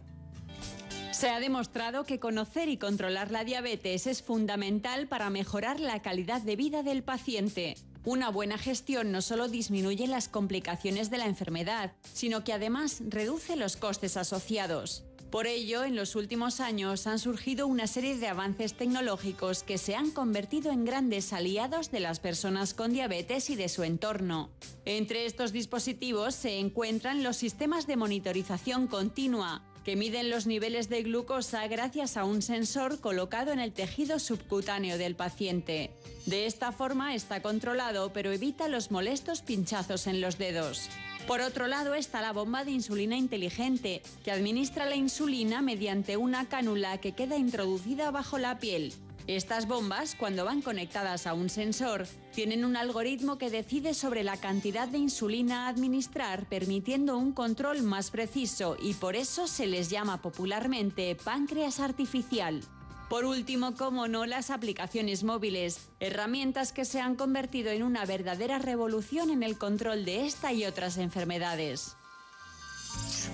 Se ha demostrado que conocer y controlar la diabetes es fundamental para mejorar la calidad de vida del paciente. Una buena gestión no solo disminuye las complicaciones de la enfermedad, sino que además reduce los costes asociados. Por ello, en los últimos años han surgido una serie de avances tecnológicos que se han convertido en grandes aliados de las personas con diabetes y de su entorno. Entre estos dispositivos se encuentran los sistemas de monitorización continua, que miden los niveles de glucosa gracias a un sensor colocado en el tejido subcutáneo del paciente. De esta forma está controlado, pero evita los molestos pinchazos en los dedos. Por otro lado está la bomba de insulina inteligente, que administra la insulina mediante una cánula que queda introducida bajo la piel. Estas bombas, cuando van conectadas a un sensor, tienen un algoritmo que decide sobre la cantidad de insulina a administrar, permitiendo un control más preciso y por eso se les llama popularmente páncreas artificial. Por último, como no, las aplicaciones móviles, herramientas que se han convertido en una verdadera revolución en el control de esta y otras enfermedades.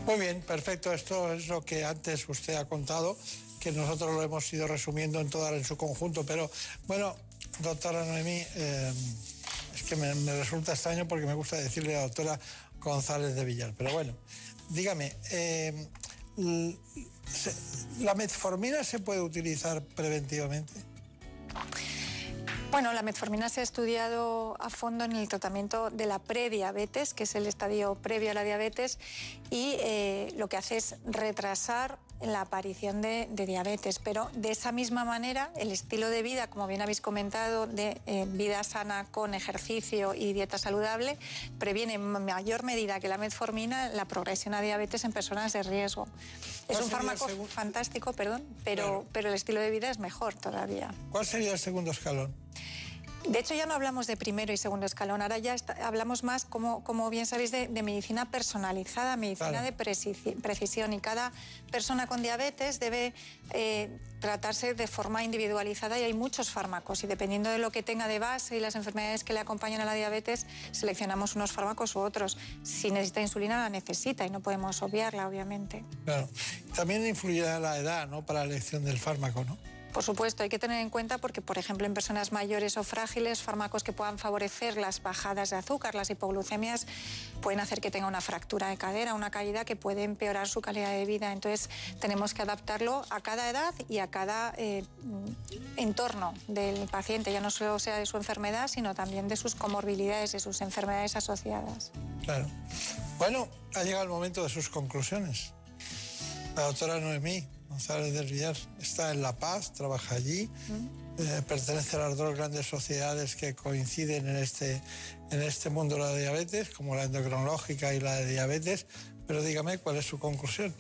Muy bien, perfecto. Esto es lo que antes usted ha contado, que nosotros lo hemos ido resumiendo en toda en su conjunto. Pero bueno, doctora Noemí, eh, es que me, resulta extraño porque me gusta decirle a la doctora González de Villar. Pero bueno, dígame, eh, ¿la metformina se puede utilizar preventivamente? Bueno, la metformina se ha estudiado a fondo en el tratamiento de la prediabetes, que es el estadio previo a la diabetes, y eh, lo que hace es retrasar la aparición de, de diabetes. Pero de esa misma manera, el estilo de vida, como bien habéis comentado, de eh, vida sana con ejercicio y dieta saludable, previene en mayor medida que la metformina la progresión a diabetes en personas de riesgo. Es ¿Cuál un fármaco fantástico, perdón, pero, pero el estilo de vida es mejor todavía. ¿Cuál sería el segundo escalón? De hecho, ya no hablamos de primero y segundo escalón, ahora ya está- hablamos más, como, como bien sabéis, de, de medicina personalizada, medicina Claro. de preci- precisión. Y cada persona con diabetes debe eh, tratarse de forma individualizada y hay muchos fármacos. Y dependiendo de lo que tenga de base y las enfermedades que le acompañan a la diabetes, seleccionamos unos fármacos u otros. Si necesita insulina, la necesita y no podemos obviarla, obviamente. Claro. También influirá la edad, ¿no? Para la elección del fármaco, ¿no? Por supuesto, hay que tener en cuenta porque, por ejemplo, en personas mayores o frágiles, fármacos que puedan favorecer las bajadas de azúcar, las hipoglucemias, pueden hacer que tenga una fractura de cadera, una caída que puede empeorar su calidad de vida. Entonces, tenemos que adaptarlo a cada edad y a cada eh, entorno del paciente, ya no solo sea de su enfermedad, sino también de sus comorbilidades, de sus enfermedades asociadas. Claro. Bueno, ha llegado el momento de sus conclusiones. La doctora Noemí González del Villar está en La Paz, trabaja allí, eh, pertenece a las dos grandes sociedades que coinciden en este, en este mundo de la diabetes, como la endocrinológica y la de diabetes, pero dígame cuál es su conclusión.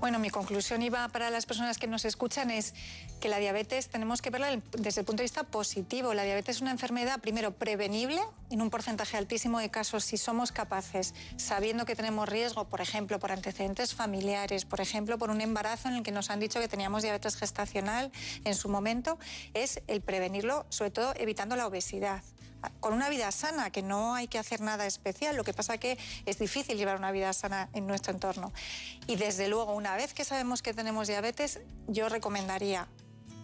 Bueno, mi conclusión iba para las personas que nos escuchan es que la diabetes tenemos que verla desde el punto de vista positivo. La diabetes es una enfermedad, primero, prevenible en un porcentaje altísimo de casos si somos capaces, sabiendo que tenemos riesgo, por ejemplo, por antecedentes familiares, por ejemplo, por un embarazo en el que nos han dicho que teníamos diabetes gestacional en su momento, es el prevenirlo, sobre todo evitando la obesidad con una vida sana, que no hay que hacer nada especial, lo que pasa que es difícil llevar una vida sana en nuestro entorno. Y desde luego, una vez que sabemos que tenemos diabetes, yo recomendaría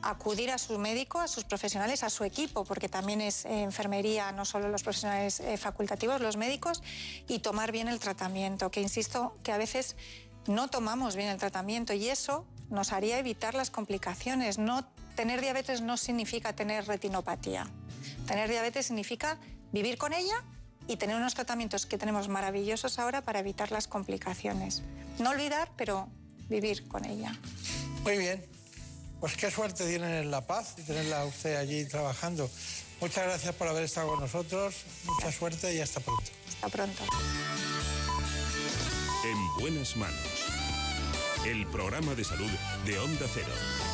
acudir a su médico, a sus profesionales, a su equipo, porque también es eh, enfermería, no solo los profesionales eh, facultativos, los médicos, y tomar bien el tratamiento, que insisto que a veces no tomamos bien el tratamiento y eso nos haría evitar las complicaciones. No, tener diabetes no significa tener retinopatía. Tener diabetes significa vivir con ella y tener unos tratamientos que tenemos maravillosos ahora para evitar las complicaciones. No olvidar, pero vivir con ella. Muy bien. Pues qué suerte tienen en La Paz y tenerla a usted allí trabajando. Muchas gracias por haber estado con nosotros. Mucha suerte y hasta pronto. Hasta pronto. En buenas manos. El programa de salud de Onda Cero.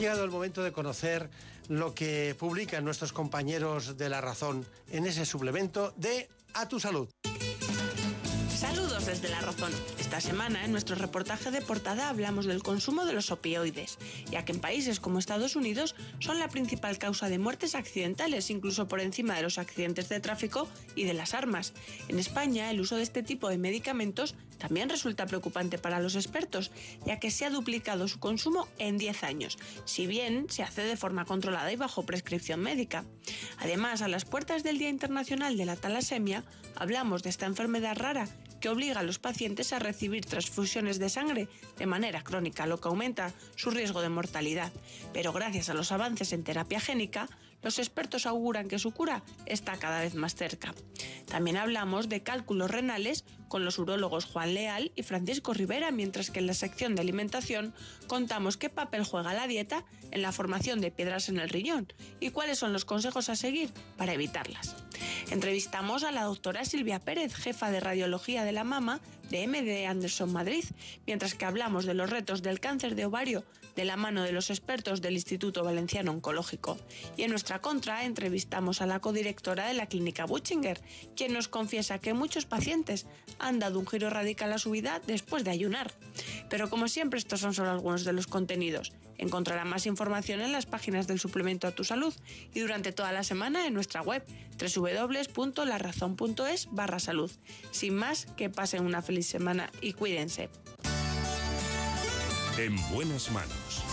Llegado el momento de conocer lo que publican nuestros compañeros de La Razón en ese suplemento de A tu Salud. Saludos desde La Razón. Esta semana en nuestro reportaje de portada hablamos del consumo de los opioides, ya que en países como Estados Unidos son la principal causa de muertes accidentales, incluso por encima de los accidentes de tráfico y de las armas. En España el uso de este tipo de medicamentos también resulta preocupante para los expertos, ya que se ha duplicado su consumo en 10 años, si bien se hace de forma controlada y bajo prescripción médica. Además, a las puertas del Día Internacional de la Talasemia, hablamos de esta enfermedad rara que obliga a los pacientes a recibir transfusiones de sangre de manera crónica, lo que aumenta su riesgo de mortalidad. Pero gracias a los avances en terapia génica, los expertos auguran que su cura está cada vez más cerca. También hablamos de cálculos renales con los urólogos Juan Leal y Francisco Rivera, mientras que en la sección de alimentación contamos qué papel juega la dieta en la formación de piedras en el riñón y cuáles son los consejos a seguir para evitarlas. Entrevistamos a la doctora Silvia Pérez, jefa de radiología de la mama de MD Anderson Madrid, mientras que hablamos de los retos del cáncer de ovario de la mano de los expertos del Instituto Valenciano Oncológico. Y en nuestra contra entrevistamos a la codirectora de la clínica Butchinger, quien nos confiesa que muchos pacientes han dado un giro radical a su vida después de ayunar. Pero como siempre estos son solo algunos de los contenidos. Encontrará más información en las páginas del suplemento a tu salud y durante toda la semana en nuestra web www.larazón.es barra salud. Sin más, que pasen una feliz semana y cuídense. En buenas manos.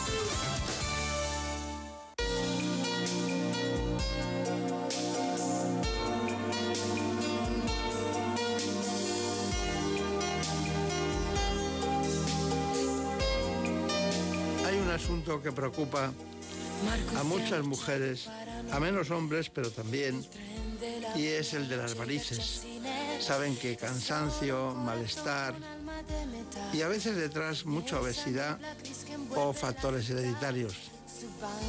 Asunto que preocupa a muchas mujeres, a menos hombres, pero también, y es el de las varices. Saben que cansancio, malestar y a veces detrás mucha obesidad o factores hereditarios.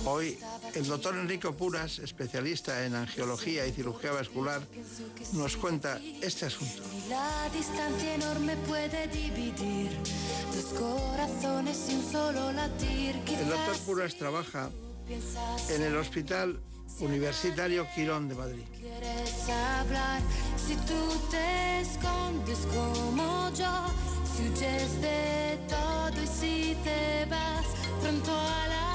Hoy el doctor Enrico Puras, especialista en angiología y cirugía vascular, nos cuenta este asunto. La distancia enorme puede dividir dos corazones sin solo latir. El doctor Puras trabaja en el Hospital Universitario Quirón de Madrid. Quieres hablar si tú te escondes como yo, si huyes de todo y si te vas pronto a la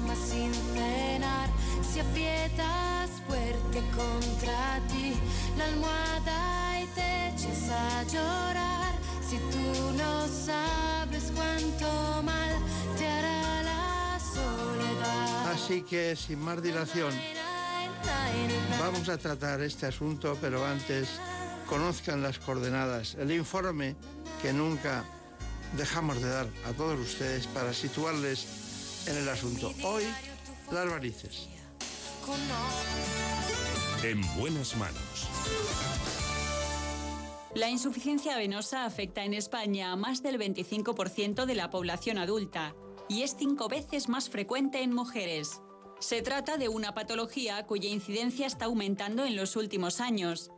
cama sin cenar, si aprietas fuerte contra ti la almohada y te echas a llorar, si tú no sabes cuánto mal te hará la soledad. Así que sin más dilación, vamos a tratar este asunto, pero antes conozcan las coordenadas, el informe que nunca dejamos de dar a todos ustedes para situarles en el asunto. Hoy, las varices. En buenas manos. La insuficiencia venosa afecta en España a más del 25% de la población adulta y es cinco veces más frecuente en mujeres. Se trata de una patología cuya incidencia está aumentando en los últimos años.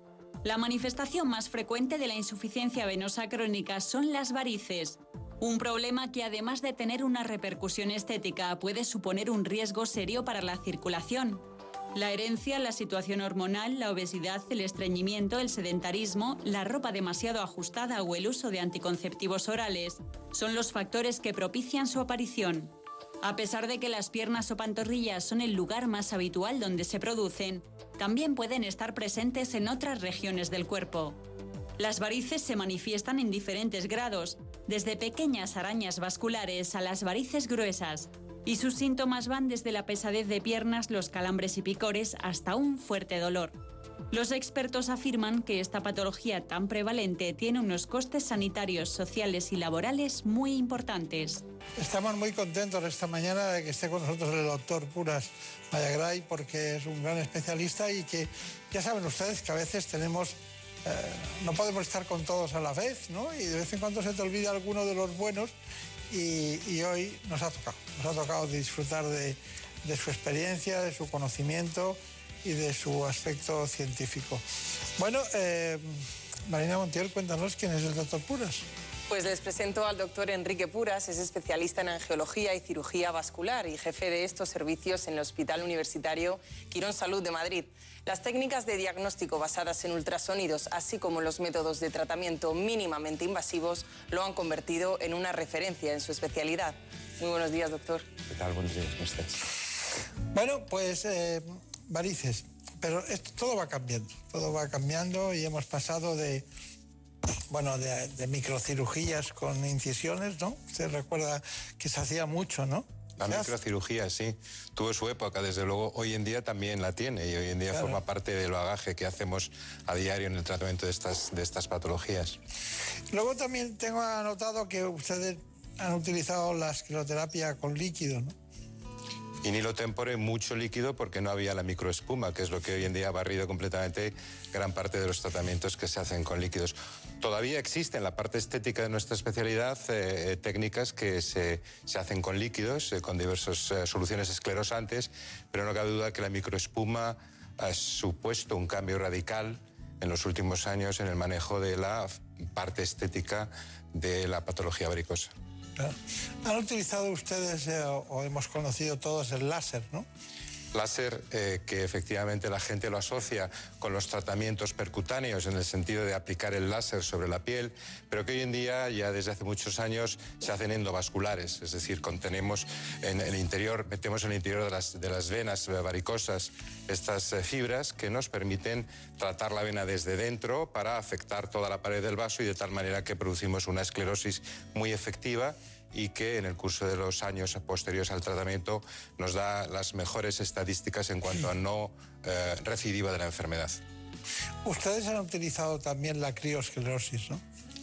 La manifestación más frecuente de la insuficiencia venosa crónica son las varices, un problema que además de tener una repercusión estética puede suponer un riesgo serio para la circulación. La herencia, la situación hormonal, la obesidad, el estreñimiento, el sedentarismo, la ropa demasiado ajustada o el uso de anticonceptivos orales son los factores que propician su aparición. A pesar de que las piernas o pantorrillas son el lugar más habitual donde se producen, también pueden estar presentes en otras regiones del cuerpo. Las varices se manifiestan en diferentes grados, desde pequeñas arañas vasculares a las varices gruesas, y sus síntomas van desde la pesadez de piernas, los calambres y picores hasta un fuerte dolor. Los expertos afirman que esta patología tan prevalente tiene unos costes sanitarios, sociales y laborales muy importantes. Estamos muy contentos esta mañana de que esté con nosotros el doctor Puras Mayagray porque es un gran especialista y que ya saben ustedes que a veces tenemos, eh, no podemos estar con todos a la vez, ¿no? Y de vez en cuando se te olvida alguno de los buenos y, hoy nos ha tocado, nos ha tocado disfrutar de, de su experiencia, de su conocimiento y de su aspecto científico. Bueno, eh, Marina Montiel, cuéntanos quién es el doctor Puras. Pues les presento al doctor Enrique Puras, es especialista en angiología y cirugía vascular y jefe de estos servicios en el Hospital Universitario Quirón Salud de Madrid. Las técnicas de diagnóstico basadas en ultrasonidos, así como los métodos de tratamiento mínimamente invasivos, lo han convertido en una referencia en su especialidad. Muy buenos días, doctor. ¿Qué tal? Buenos días, ¿cómo estás? Bueno, pues eh, varices, pero esto todo va cambiando, todo va cambiando y hemos pasado de, bueno, de, de microcirugías con incisiones, ¿no? Usted recuerda que se hacía mucho, ¿no? La microcirugía, sí, tuvo su época, desde luego hoy en día también la tiene y hoy en día Claro. forma parte del bagaje que hacemos a diario en el tratamiento de estas, de estas patologías. Luego también tengo anotado que ustedes han utilizado la escleroterapia con líquido, ¿no? Y Nilo Tempore, mucho líquido porque no había la microespuma, que es lo que hoy en día ha barrido completamente gran parte de los tratamientos que se hacen con líquidos. Todavía existe en la parte estética de nuestra especialidad eh, eh, técnicas que se, se hacen con líquidos, eh, con diversas soluciones esclerosantes, pero no cabe duda que la microespuma ha supuesto un cambio radical en los últimos años en el manejo de la parte estética de la patología varicosa. Han utilizado ustedes, o hemos conocido todos, el láser, ¿no? Láser eh, que efectivamente la gente lo asocia con los tratamientos percutáneos en el sentido de aplicar el láser sobre la piel, pero que hoy en día ya desde hace muchos años se hacen endovasculares, es decir, contenemos en el interior, metemos en el interior de las, venas varicosas estas eh, fibras que nos permiten tratar la vena desde dentro para afectar toda la pared del vaso y de tal manera que producimos una esclerosis muy efectiva y que en el curso de los años posteriores al tratamiento nos da las mejores estadísticas en cuanto a no eh, recidiva de la enfermedad. Ustedes han utilizado también la criosclerosis, ¿no?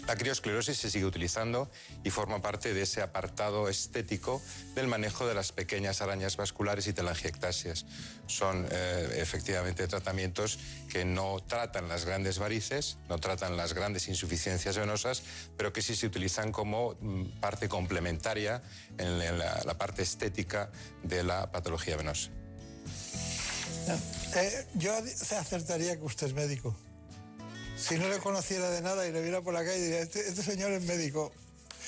La criosclerosis se sigue utilizando y forma parte de ese apartado estético del manejo de las pequeñas arañas vasculares y telangiectasias. Son eh, efectivamente tratamientos que no tratan las grandes varices, no tratan las grandes insuficiencias venosas, pero que sí se utilizan como mm, parte complementaria en la, parte estética de la patología venosa. Eh, yo acertaría que usted es médico. Si no le conociera de nada y le viera por la calle, diría, este, este señor es médico.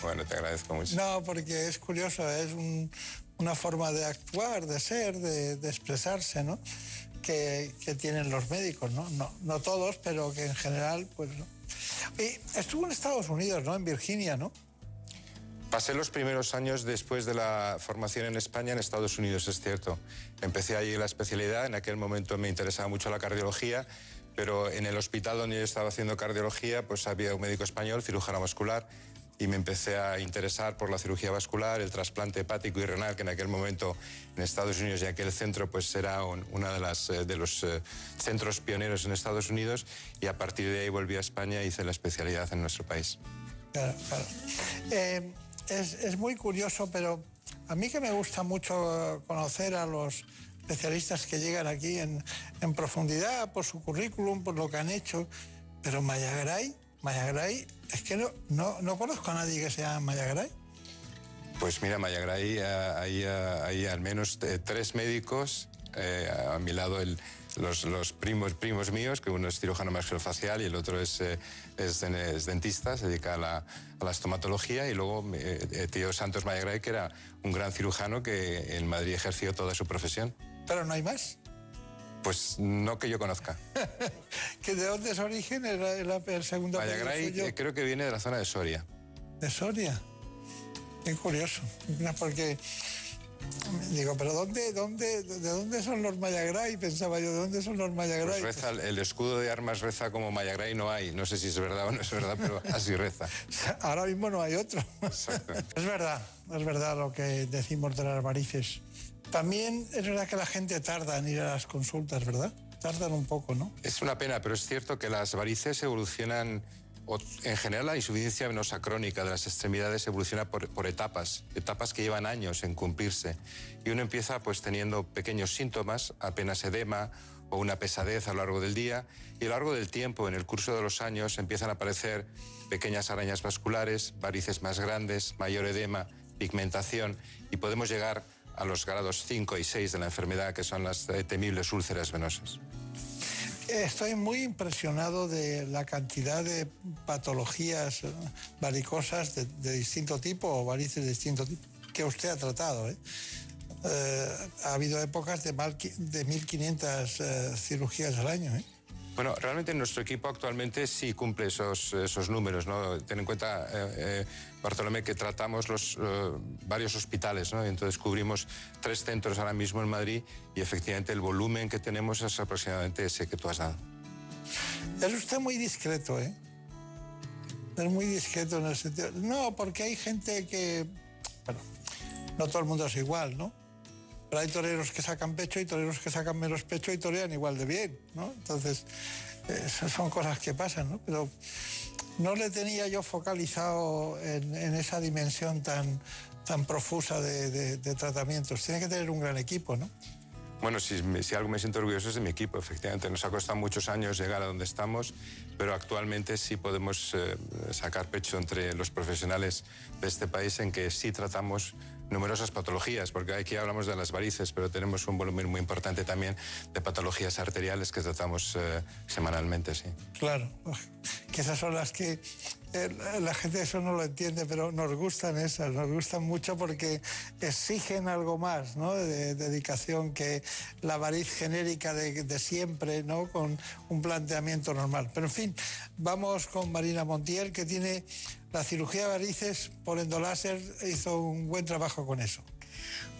Bueno, te agradezco mucho. No, porque es curioso, es un- una forma de actuar, de ser, de, de expresarse, ¿no? Que, que tienen los médicos, ¿no? ¿no? No todos, pero que en general, pues no. Y estuvo en Estados Unidos, ¿no? En Virginia, ¿no? Pasé los primeros años después de la formación en España en Estados Unidos, es cierto. Empecé allí la especialidad, en aquel momento me interesaba mucho la cardiología, pero en el hospital donde yo estaba haciendo cardiología, pues había un médico español, cirujano vascular, y me empecé a interesar por la cirugía vascular, el trasplante hepático y renal, que en aquel momento en Estados Unidos y aquel centro pues era un- una de, las, eh, de los eh, centros pioneros en Estados Unidos, y a partir de ahí volví a España y hice la especialidad en nuestro país. Claro, claro. Eh, es, es muy curioso, pero a mí que me gusta mucho conocer a los especialistas que llegan aquí en, en profundidad por su currículum, por lo que han hecho, pero Mayagray, Mayagray, es que no, no, no conozco a nadie que se llame Mayagray. Pues mira, Mayagray, eh, hay, eh, hay al menos eh, tres médicos eh, a mi lado, el- los, los primos, primos míos, que uno es cirujano maxilofacial y el otro es, eh, es, es dentista, se dedica a la, a la estomatología, y luego eh, tío Santos Mayagray, que era un gran cirujano que en Madrid ejerció toda su profesión. Pero no hay más. Pues no que yo conozca. (laughs) ¿Que ¿De dónde es origen el, el- el segundo suyo? eh, creo que viene de la zona de Soria. De Soria. Qué curioso. No, Porque digo, pero ¿dónde, dónde, ¿de dónde son los Mayagray? Pensaba yo, ¿de dónde son los Pues Mayagray? reza, el escudo de armas reza como Mayagray no hay. No sé si es verdad o no es verdad, pero (laughs) así reza. (laughs) Ahora mismo no hay otro. Es verdad, es verdad lo que decimos de las varices. También es verdad que la gente tarda en ir a las consultas, ¿verdad? Tardan un poco, ¿no? Es una pena, pero es cierto que las varices evolucionan, o en general la insuficiencia venosa crónica de las extremidades evoluciona por, por etapas, etapas que llevan años en cumplirse. Y uno empieza pues teniendo pequeños síntomas, apenas edema o una pesadez a lo largo del día, y a lo largo del tiempo, en el curso de los años, empiezan a aparecer pequeñas arañas vasculares, varices más grandes, mayor edema, pigmentación, y podemos llegar a los grados 5 y 6 de la enfermedad, que son las eh, temibles úlceras venosas. Estoy muy impresionado de la cantidad de patologías eh, varicosas de, distinto tipo o varices de distinto tipo que usted ha tratado. ¿eh? Eh, ha habido épocas de, mal de 1.500 eh, cirugías al año. ¿eh? Bueno, realmente nuestro equipo actualmente sí cumple esos, esos números, ¿no? Ten en cuenta, eh, eh, Bartolomé, que tratamos los, eh, varios hospitales, ¿no? Entonces cubrimos tres centros ahora mismo en Madrid y efectivamente el volumen que tenemos es aproximadamente ese que tú has dado. Es usted muy discreto, ¿eh? Es muy discreto en el sentido. No, porque hay gente que. Bueno, no todo el mundo es igual, ¿no? Pero hay toreros que sacan pecho y toreros que sacan menos pecho y torean igual de bien, ¿no? Entonces, son cosas que pasan, ¿no? Pero no le tenía yo focalizado en, en esa dimensión tan, tan profusa de, de- de tratamientos. Tiene que tener un gran equipo, ¿no? Bueno, si, si algo me siento orgulloso es de mi equipo, efectivamente. Nos ha costado muchos años llegar a donde estamos, pero actualmente sí podemos eh, sacar pecho entre los profesionales de este país en que sí tratamos numerosas patologías, porque aquí hablamos de las varices, pero tenemos un volumen muy importante también de patologías arteriales que tratamos eh, semanalmente, sí. Claro, que esas son las que eh, la gente eso no lo entiende, pero nos gustan esas, nos gustan mucho porque exigen algo más, ¿no? De, dedicación que la variz genérica de, de siempre, ¿no? Con un planteamiento normal. Pero en fin, vamos con Marina Montiel, que tiene la cirugía de varices por endoláser, hizo un buen trabajo con eso.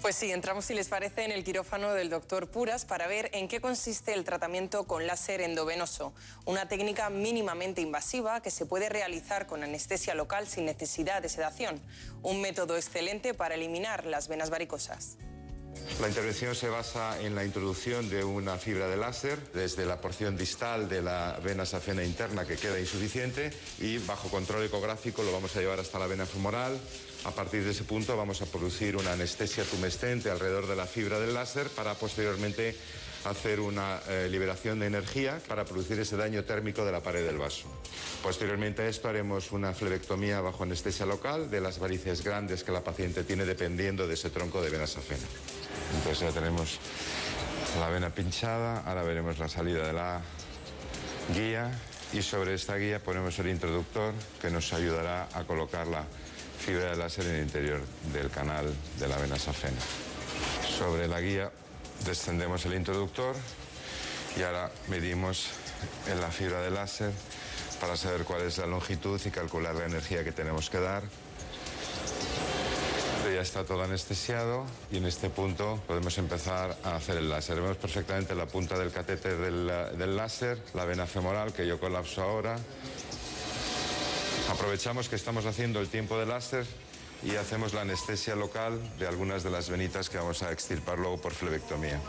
Pues sí, entramos, si les parece, en el quirófano del doctor Puras para ver en qué consiste el tratamiento con láser endovenoso, una técnica mínimamente invasiva que se puede realizar con anestesia local sin necesidad de sedación, un método excelente para eliminar las venas varicosas. La intervención se basa en la introducción de una fibra de láser desde la porción distal de la vena safena interna que queda insuficiente y bajo control ecográfico lo vamos a llevar hasta la vena femoral. A partir de ese punto vamos a producir una anestesia tumescente alrededor de la fibra del láser para posteriormente hacer una eh, liberación de energía para producir ese daño térmico de la pared del vaso. Posteriormente a esto haremos una flebectomía bajo anestesia local de las varices grandes que la paciente tiene dependiendo de ese tronco de vena safena. Entonces ya tenemos la vena pinchada, ahora veremos la salida de la guía y sobre esta guía ponemos el introductor que nos ayudará a colocar la fibra de láser en el interior del canal de la vena safena. Sobre la guía descendemos el introductor y ahora medimos en la fibra de láser para saber cuál es la longitud y calcular la energía que tenemos que dar ya está todo anestesiado y en este punto podemos empezar a hacer el láser. Vemos perfectamente la punta del catéter del, láser, la vena femoral que yo colapso ahora. Aprovechamos que estamos haciendo el tiempo de láser y hacemos la anestesia local de algunas de las venitas que vamos a extirpar luego por flebectomía.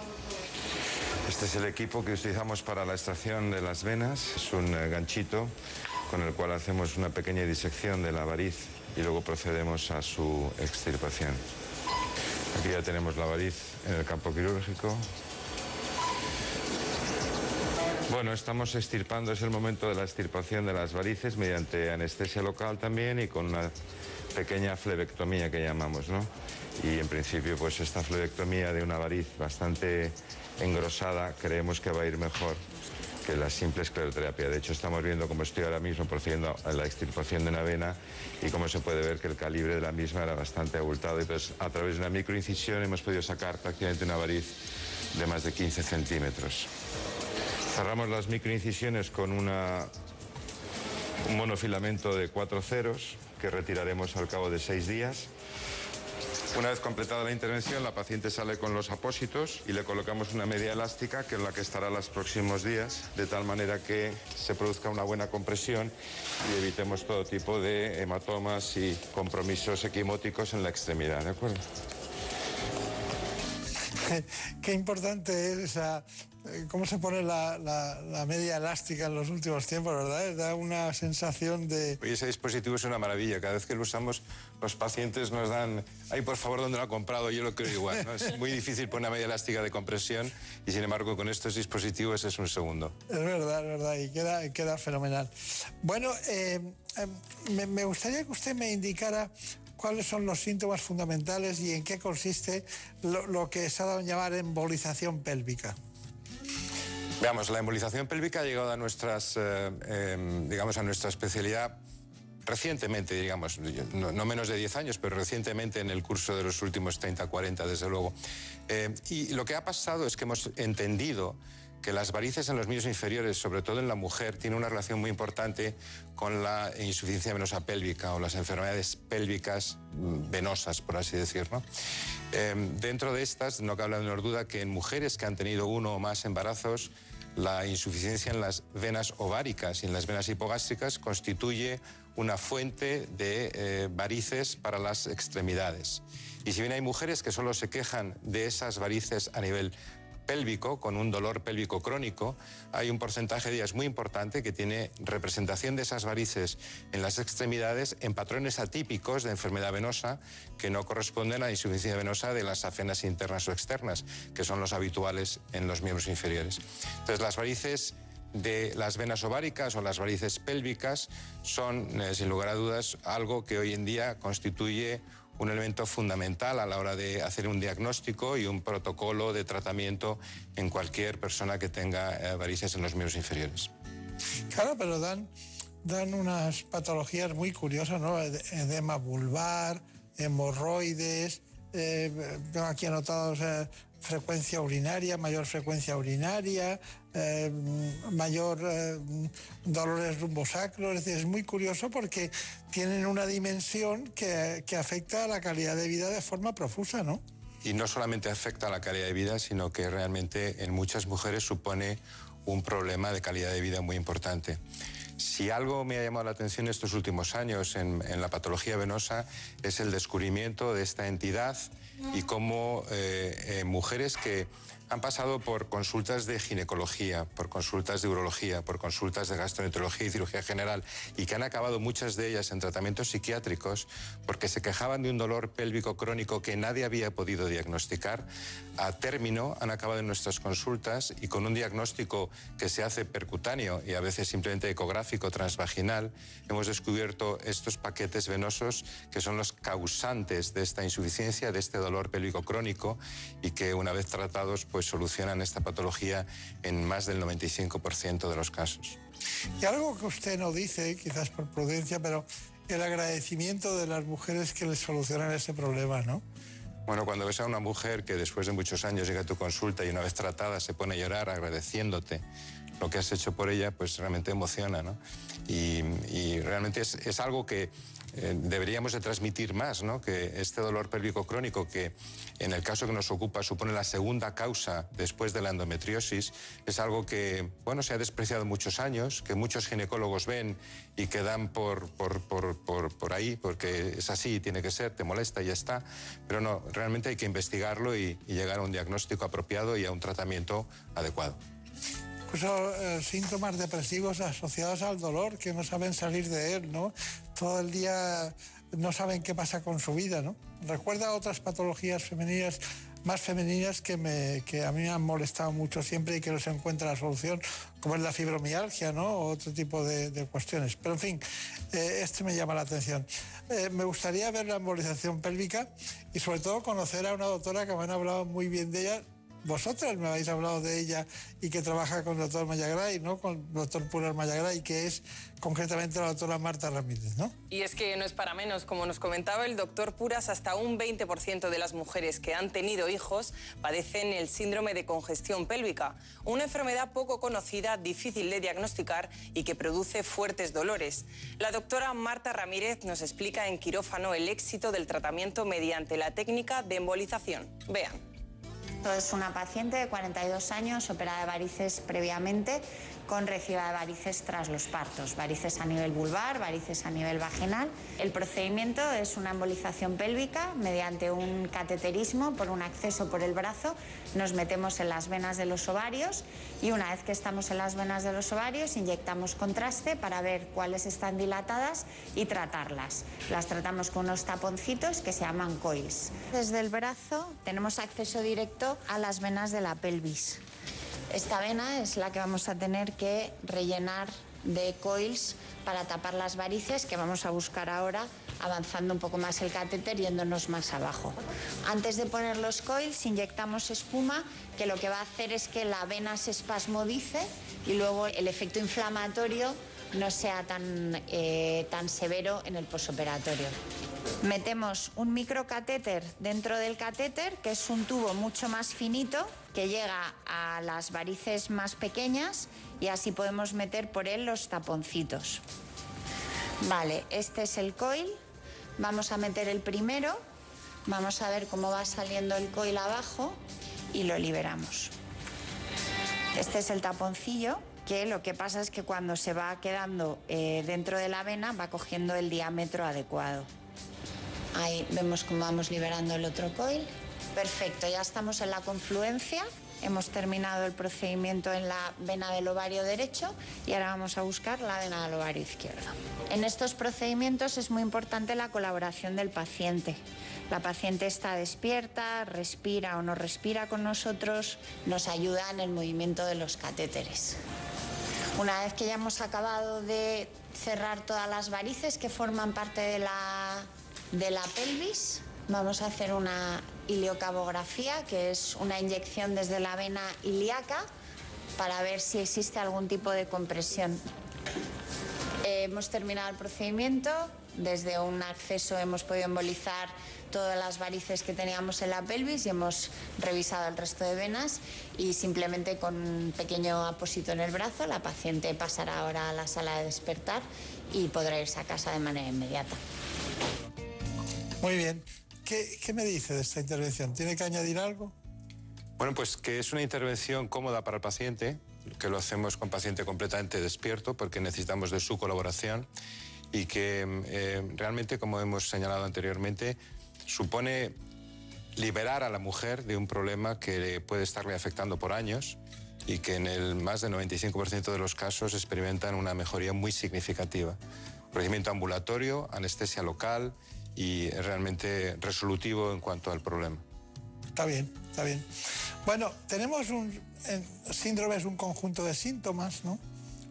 Este es el equipo que utilizamos para la extracción de las venas. Es un eh, ganchito con el cual hacemos una pequeña disección de la variz y luego procedemos a su extirpación. Aquí ya tenemos la variz en el campo quirúrgico. Bueno, estamos extirpando, es el momento de la extirpación de las varices mediante anestesia local también y con una pequeña flebectomía que llamamos, ¿no? Y en principio, pues esta flebectomía de una variz bastante engrosada creemos que va a ir mejor que la simple escleroterapia. De hecho, estamos viendo cómo estoy ahora mismo procediendo a la extirpación de una vena y cómo se puede ver que el calibre de la misma era bastante abultado. Entonces, a través de una microincisión hemos podido sacar prácticamente una variz de más de 15 centímetros. Cerramos las microincisiones con una, un monofilamento de cuatro ceros que retiraremos al cabo de seis días. Una vez completada la intervención, la paciente sale con los apósitos y le colocamos una media elástica que es la que estará los próximos días, de tal manera que se produzca una buena compresión y evitemos todo tipo de hematomas y compromisos equimóticos en la extremidad, ¿de acuerdo? (laughs) Qué importante es esa cómo se pone la, media elástica en los últimos tiempos, ¿verdad? Da una sensación de... Oye, ese dispositivo es una maravilla. Cada vez que lo usamos, los pacientes nos dan, ay, por favor, ¿dónde lo ha comprado? Yo lo creo igual. ¿no? Es muy difícil poner una media elástica de compresión y, sin embargo, con estos dispositivos es un segundo. Es verdad, es verdad, y queda, queda fenomenal. Bueno, eh, eh, me gustaría que usted me indicara cuáles son los síntomas fundamentales y en qué consiste lo, lo que se ha dado a llamar embolización pélvica. Veamos, la embolización pélvica ha llegado a nuestras, eh, em, digamos, a nuestra especialidad recientemente, digamos, no, menos de 10 años, pero recientemente en el curso de los últimos 30, 40, desde luego. Eh, y lo que ha pasado es que hemos entendido que las varices en los miembros inferiores, sobre todo en la mujer, tienen una relación muy importante con la insuficiencia venosa pélvica o las enfermedades pélvicas mm, venosas, por así decirlo. Em, dentro de estas, no cabe la menor duda que en mujeres que han tenido uno o más embarazos, la insuficiencia en las venas ováricas y en las venas hipogástricas constituye una fuente de eh, varices para las extremidades. Y si bien hay mujeres que solo se quejan de esas varices a nivel pélvico, con un dolor pélvico crónico, hay un porcentaje de ellas muy importante que tiene representación de esas varices en las extremidades en patrones atípicos de enfermedad venosa que no corresponden a la insuficiencia venosa de las afenas internas o externas, que son los habituales en los miembros inferiores. Entonces, las varices de las venas ováricas o las varices pélvicas son, eh, sin lugar a dudas, algo que hoy en día constituye un elemento fundamental a la hora de hacer un diagnóstico y un protocolo de tratamiento en cualquier persona que tenga eh, varices en los miembros inferiores. Claro, pero dan, dan unas patologías muy curiosas, ¿no? Edema vulvar, hemorroides, eh, tengo aquí anotados frecuencia urinaria, mayor frecuencia urinaria, eh, mayor eh, dolores rumbosacros. Es, es muy curioso porque tienen una dimensión que, que afecta a la calidad de vida de forma profusa, ¿no? Y no solamente afecta a la calidad de vida, sino que realmente en muchas mujeres supone un problema de calidad de vida muy importante. Si algo me ha llamado la atención estos últimos años en, en la patología venosa es el descubrimiento de esta entidad y cómo eh, eh, mujeres que han pasado por consultas de ginecología, por consultas de urología, por consultas de gastroenterología y cirugía general y que han acabado muchas de ellas en tratamientos psiquiátricos porque se quejaban de un dolor pélvico crónico que nadie había podido diagnosticar, a término han acabado en nuestras consultas y con un diagnóstico que se hace percutáneo y a veces simplemente ecográfico transvaginal, hemos descubierto estos paquetes venosos que son los causantes de esta insuficiencia, de este dolor pélvico crónico y que una vez tratados pues solucionan esta patología en más del 95% de los casos. Y algo que usted no dice, quizás por prudencia, pero el agradecimiento de las mujeres que les solucionan ese problema, ¿no? Bueno, cuando ves a una mujer que después de muchos años llega a tu consulta y una vez tratada se pone a llorar agradeciéndote lo que has hecho por ella, pues realmente emociona. Y, realmente es, algo que eh, deberíamos de transmitir más. Que este dolor pélvico crónico, que en el caso que nos ocupa supone la segunda causa después de la endometriosis, es algo que, bueno, se ha despreciado muchos años, que muchos ginecólogos ven y que dan por, ahí, porque es así, tiene que ser, te molesta y ya está. Pero no, realmente hay que investigarlo y llegar a un diagnóstico apropiado y a un tratamiento adecuado. Incluso eh, síntomas depresivos asociados al dolor, que no saben salir de él, ¿no? Todo el día no saben qué pasa con su vida, ¿no? Recuerda otras patologías femeninas más femeninas que, me, que a mí me han molestado mucho siempre y que no se encuentra la solución, como es la fibromialgia, ¿no? O otro tipo de, de cuestiones. Pero en fin, eh, este me llama la atención. Eh, me gustaría ver la embolización pélvica y sobre todo conocer a una doctora que me han hablado muy bien de ella, vosotras me habéis hablado de ella y que trabaja con el doctor Mayagray, ¿no? Con el doctor Purar Mayagray, que es concretamente la doctora Marta Ramírez, ¿no? Y es que no es para menos, como nos comentaba el doctor Puras, hasta un 20% de las mujeres que han tenido hijos padecen el síndrome de congestión pélvica, una enfermedad poco conocida, difícil de diagnosticar y que produce fuertes dolores. La doctora Marta Ramírez nos explica en quirófano el éxito del tratamiento mediante la técnica de embolización. Vean. Es una paciente de 42 años, operada de varices previamente, con reciba de varices tras los partos, varices a nivel vulvar, varices a nivel vaginal. El procedimiento es una embolización pélvica mediante un cateterismo por un acceso por el brazo. Nos metemos en las venas de los ovarios y una vez que estamos en las venas de los ovarios inyectamos contraste para ver cuáles están dilatadas y tratarlas. Las tratamos con unos taponcitos que se llaman coils. Desde el brazo tenemos acceso directo a las venas de la pelvis. Esta vena es la que vamos a tener que rellenar de coils para tapar las varices que vamos a buscar ahora avanzando un poco más el catéter yéndonos más abajo. Antes de poner los coils inyectamos espuma que lo que va a hacer es que la vena se espasmodice y luego el efecto inflamatorio no sea tan, eh, tan severo en el posoperatorio. Metemos un microcatéter dentro del catéter, que es un tubo mucho más finito, que llega a las varices más pequeñas y así podemos meter por él los taponcitos. Vale, este es el coil. Vamos a meter el primero. Vamos a ver cómo va saliendo el coil abajo y lo liberamos. Este es el taponcillo que lo que pasa es que cuando se va quedando eh, dentro de la vena va cogiendo el diámetro adecuado. Ahí vemos cómo vamos liberando el otro coil. Perfecto, ya estamos en la confluencia. Hemos terminado el procedimiento en la vena del ovario derecho y ahora vamos a buscar la vena del ovario izquierdo. En estos procedimientos es muy importante la colaboración del paciente. La paciente está despierta, respira o no respira con nosotros, nos ayuda en el movimiento de los catéteres. Una vez que ya hemos acabado de cerrar todas las varices que forman parte de la, de la pelvis, vamos a hacer una iliocabografía, que es una inyección desde la vena ilíaca para ver si existe algún tipo de compresión. Eh, hemos terminado el procedimiento, desde un acceso hemos podido embolizar todas las varices que teníamos en la pelvis y hemos revisado el resto de venas y simplemente con un pequeño apósito en el brazo la paciente pasará ahora a la sala de despertar y podrá irse a casa de manera inmediata. Muy bien. ¿Qué, qué me dice de esta intervención? ¿Tiene que añadir algo? Bueno, pues que es una intervención cómoda para el paciente, que lo hacemos con paciente completamente despierto porque necesitamos de su colaboración y que eh, realmente, como hemos señalado anteriormente, supone liberar a la mujer de un problema que puede estarle afectando por años y que en el más del 95% de los casos experimentan una mejoría muy significativa. Procedimiento ambulatorio, anestesia local y realmente resolutivo en cuanto al problema. Está bien, está bien. Bueno, tenemos un síndrome, es un conjunto de síntomas, ¿no?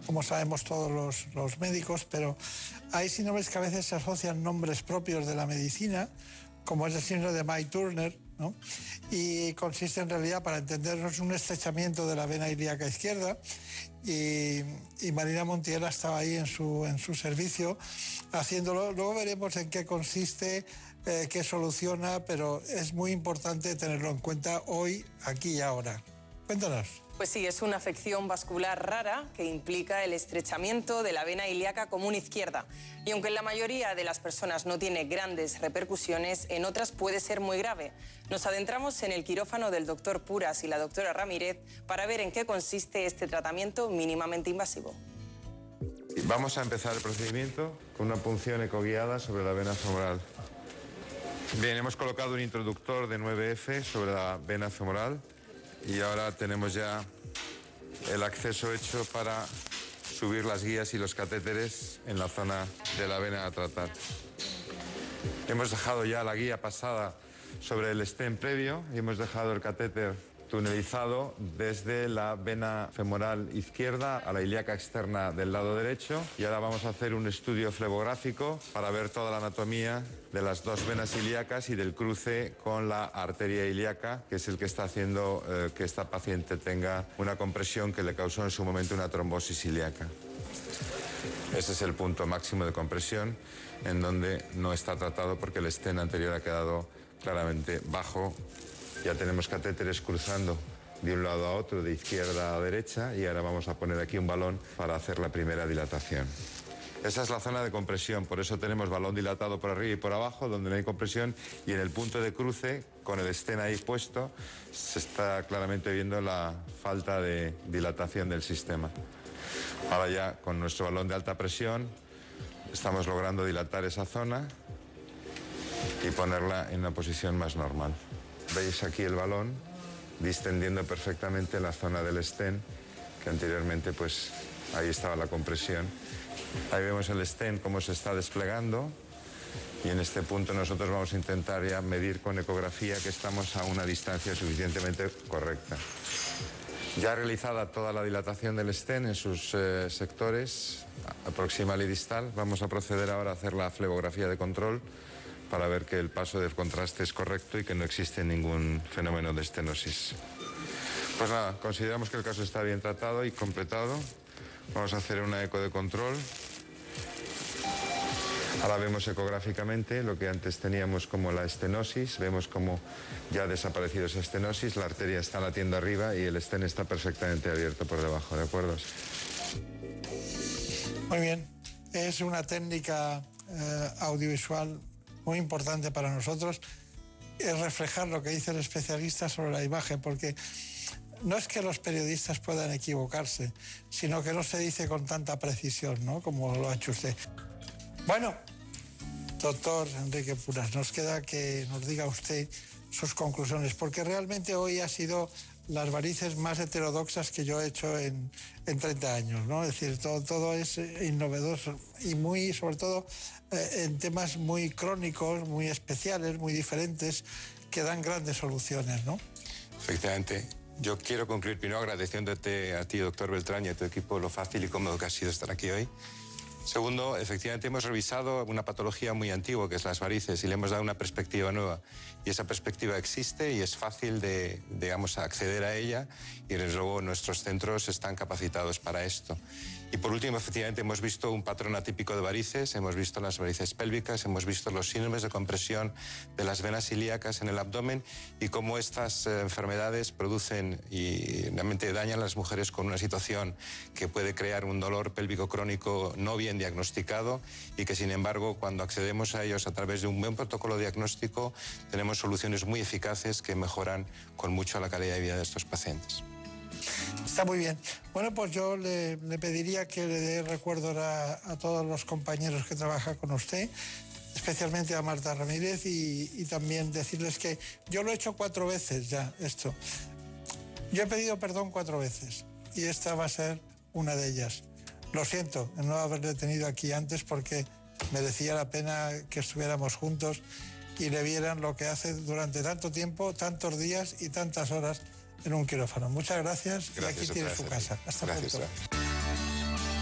Como sabemos todos los, los médicos, pero hay síndromes que a veces se asocian nombres propios de la medicina, como es el síndrome de Mike Turner, ¿no? y consiste en realidad, para entendernos, un estrechamiento de la vena ilíaca izquierda. Y, Marina Montiel estaba ahí en su, en su servicio haciéndolo. Luego veremos en qué consiste, eh, qué soluciona, pero es muy importante tenerlo en cuenta hoy, aquí y ahora. Cuéntanos. Pues sí, es una afección vascular rara que implica el estrechamiento de la vena ilíaca común izquierda. Y aunque en la mayoría de las personas no tiene grandes repercusiones, en otras puede ser muy grave. Nos adentramos en el quirófano del doctor Puras y la doctora Ramírez para ver en qué consiste este tratamiento mínimamente invasivo. Vamos a empezar el procedimiento con una punción ecoguiada sobre la vena femoral. Bien, hemos colocado un introductor de 9F sobre la vena femoral y ahora tenemos ya el acceso hecho para subir las guías y los catéteres en la zona de la vena a tratar. Hemos dejado ya la guía pasada sobre el stem previo y hemos dejado el catéter tunelizado desde la vena femoral izquierda a la ilíaca externa del lado derecho y ahora vamos a hacer un estudio flebográfico para ver toda la anatomía de las dos venas ilíacas y del cruce con la arteria ilíaca, que es el que está haciendo eh, que esta paciente tenga una compresión que le causó en su momento una trombosis ilíaca. Ese es el punto máximo de compresión en donde no está tratado porque el estén anterior ha quedado claramente bajo ya tenemos catéteres cruzando de un lado a otro, de izquierda a derecha, y ahora vamos a poner aquí un balón para hacer la primera dilatación. Esa es la zona de compresión, por eso tenemos balón dilatado por arriba y por abajo, donde no hay compresión, y en el punto de cruce, con el estén ahí puesto, se está claramente viendo la falta de dilatación del sistema. Ahora ya con nuestro balón de alta presión estamos logrando dilatar esa zona y ponerla en una posición más normal. Veis aquí el balón distendiendo perfectamente la zona del estén, que anteriormente pues ahí estaba la compresión. Ahí vemos el estén cómo se está desplegando y en este punto nosotros vamos a intentar ya medir con ecografía que estamos a una distancia suficientemente correcta. Ya realizada toda la dilatación del estén en sus eh, sectores proximal y distal, vamos a proceder ahora a hacer la flebografía de control para ver que el paso del contraste es correcto y que no existe ningún fenómeno de estenosis. Pues nada, consideramos que el caso está bien tratado y completado. Vamos a hacer una eco de control. Ahora vemos ecográficamente lo que antes teníamos como la estenosis. Vemos cómo ya ha desaparecido esa estenosis, la arteria está latiendo arriba y el estén está perfectamente abierto por debajo, ¿de acuerdo? Muy bien. Es una técnica eh, audiovisual muy importante para nosotros es reflejar lo que dice el especialista sobre la imagen, porque no es que los periodistas puedan equivocarse, sino que no se dice con tanta precisión, ¿no? Como lo ha hecho usted. Bueno, doctor Enrique Puras, nos queda que nos diga usted sus conclusiones, porque realmente hoy ha sido las varices más heterodoxas que yo he hecho en, en 30 años, ¿no? Es decir, todo, todo es innovedoso y muy, sobre todo, eh, en temas muy crónicos, muy especiales, muy diferentes, que dan grandes soluciones, ¿no? Efectivamente. Yo quiero concluir primero agradeciéndote a ti, doctor Beltrán, y a tu equipo lo fácil y cómodo que ha sido estar aquí hoy. Segundo, efectivamente hemos revisado una patología muy antigua, que es las varices, y le hemos dado una perspectiva nueva. Y esa perspectiva existe y es fácil de, digamos, acceder a ella, y desde luego nuestros centros están capacitados para esto. Y por último, efectivamente, hemos visto un patrón atípico de varices, hemos visto las varices pélvicas, hemos visto los síndromes de compresión de las venas ilíacas en el abdomen y cómo estas eh, enfermedades producen y realmente dañan a las mujeres con una situación que puede crear un dolor pélvico crónico no bien diagnosticado y que, sin embargo, cuando accedemos a ellos a través de un buen protocolo diagnóstico, tenemos soluciones muy eficaces que mejoran con mucho la calidad de vida de estos pacientes. Está muy bien. Bueno, pues yo le, pediría que le dé recuerdos a, todos los compañeros que trabajan con usted, especialmente a Marta Ramírez y, y también decirles que yo lo he hecho cuatro veces ya, esto. Yo he pedido perdón cuatro veces y esta va a ser una de ellas. Lo siento en no haberle tenido aquí antes porque merecía la pena que estuviéramos juntos y le vieran lo que hace durante tanto tiempo, tantos días y tantas horas en un quirófano. Muchas gracias, y aquí tiene su casa. Hasta Gracias, pronto. gracias.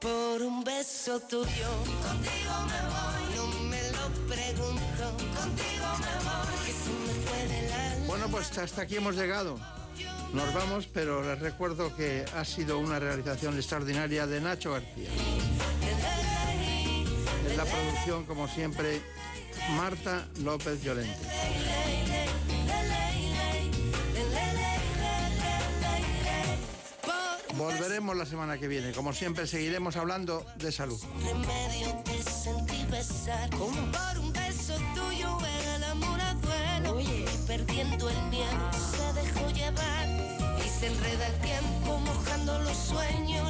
Por un beso tuyo, contigo me voy. No me lo pregunto, contigo me voy. Que se me fue del alma. Bueno, pues hasta aquí hemos llegado. Nos vamos, pero les recuerdo que ha sido una realización extraordinaria de Nacho García. En la producción, como siempre, Marta López Llorente. Volveremos la semana que viene. Como siempre, seguiremos hablando de salud. Y perdiendo el miedo dejó Y se enreda el tiempo mojando los sueños.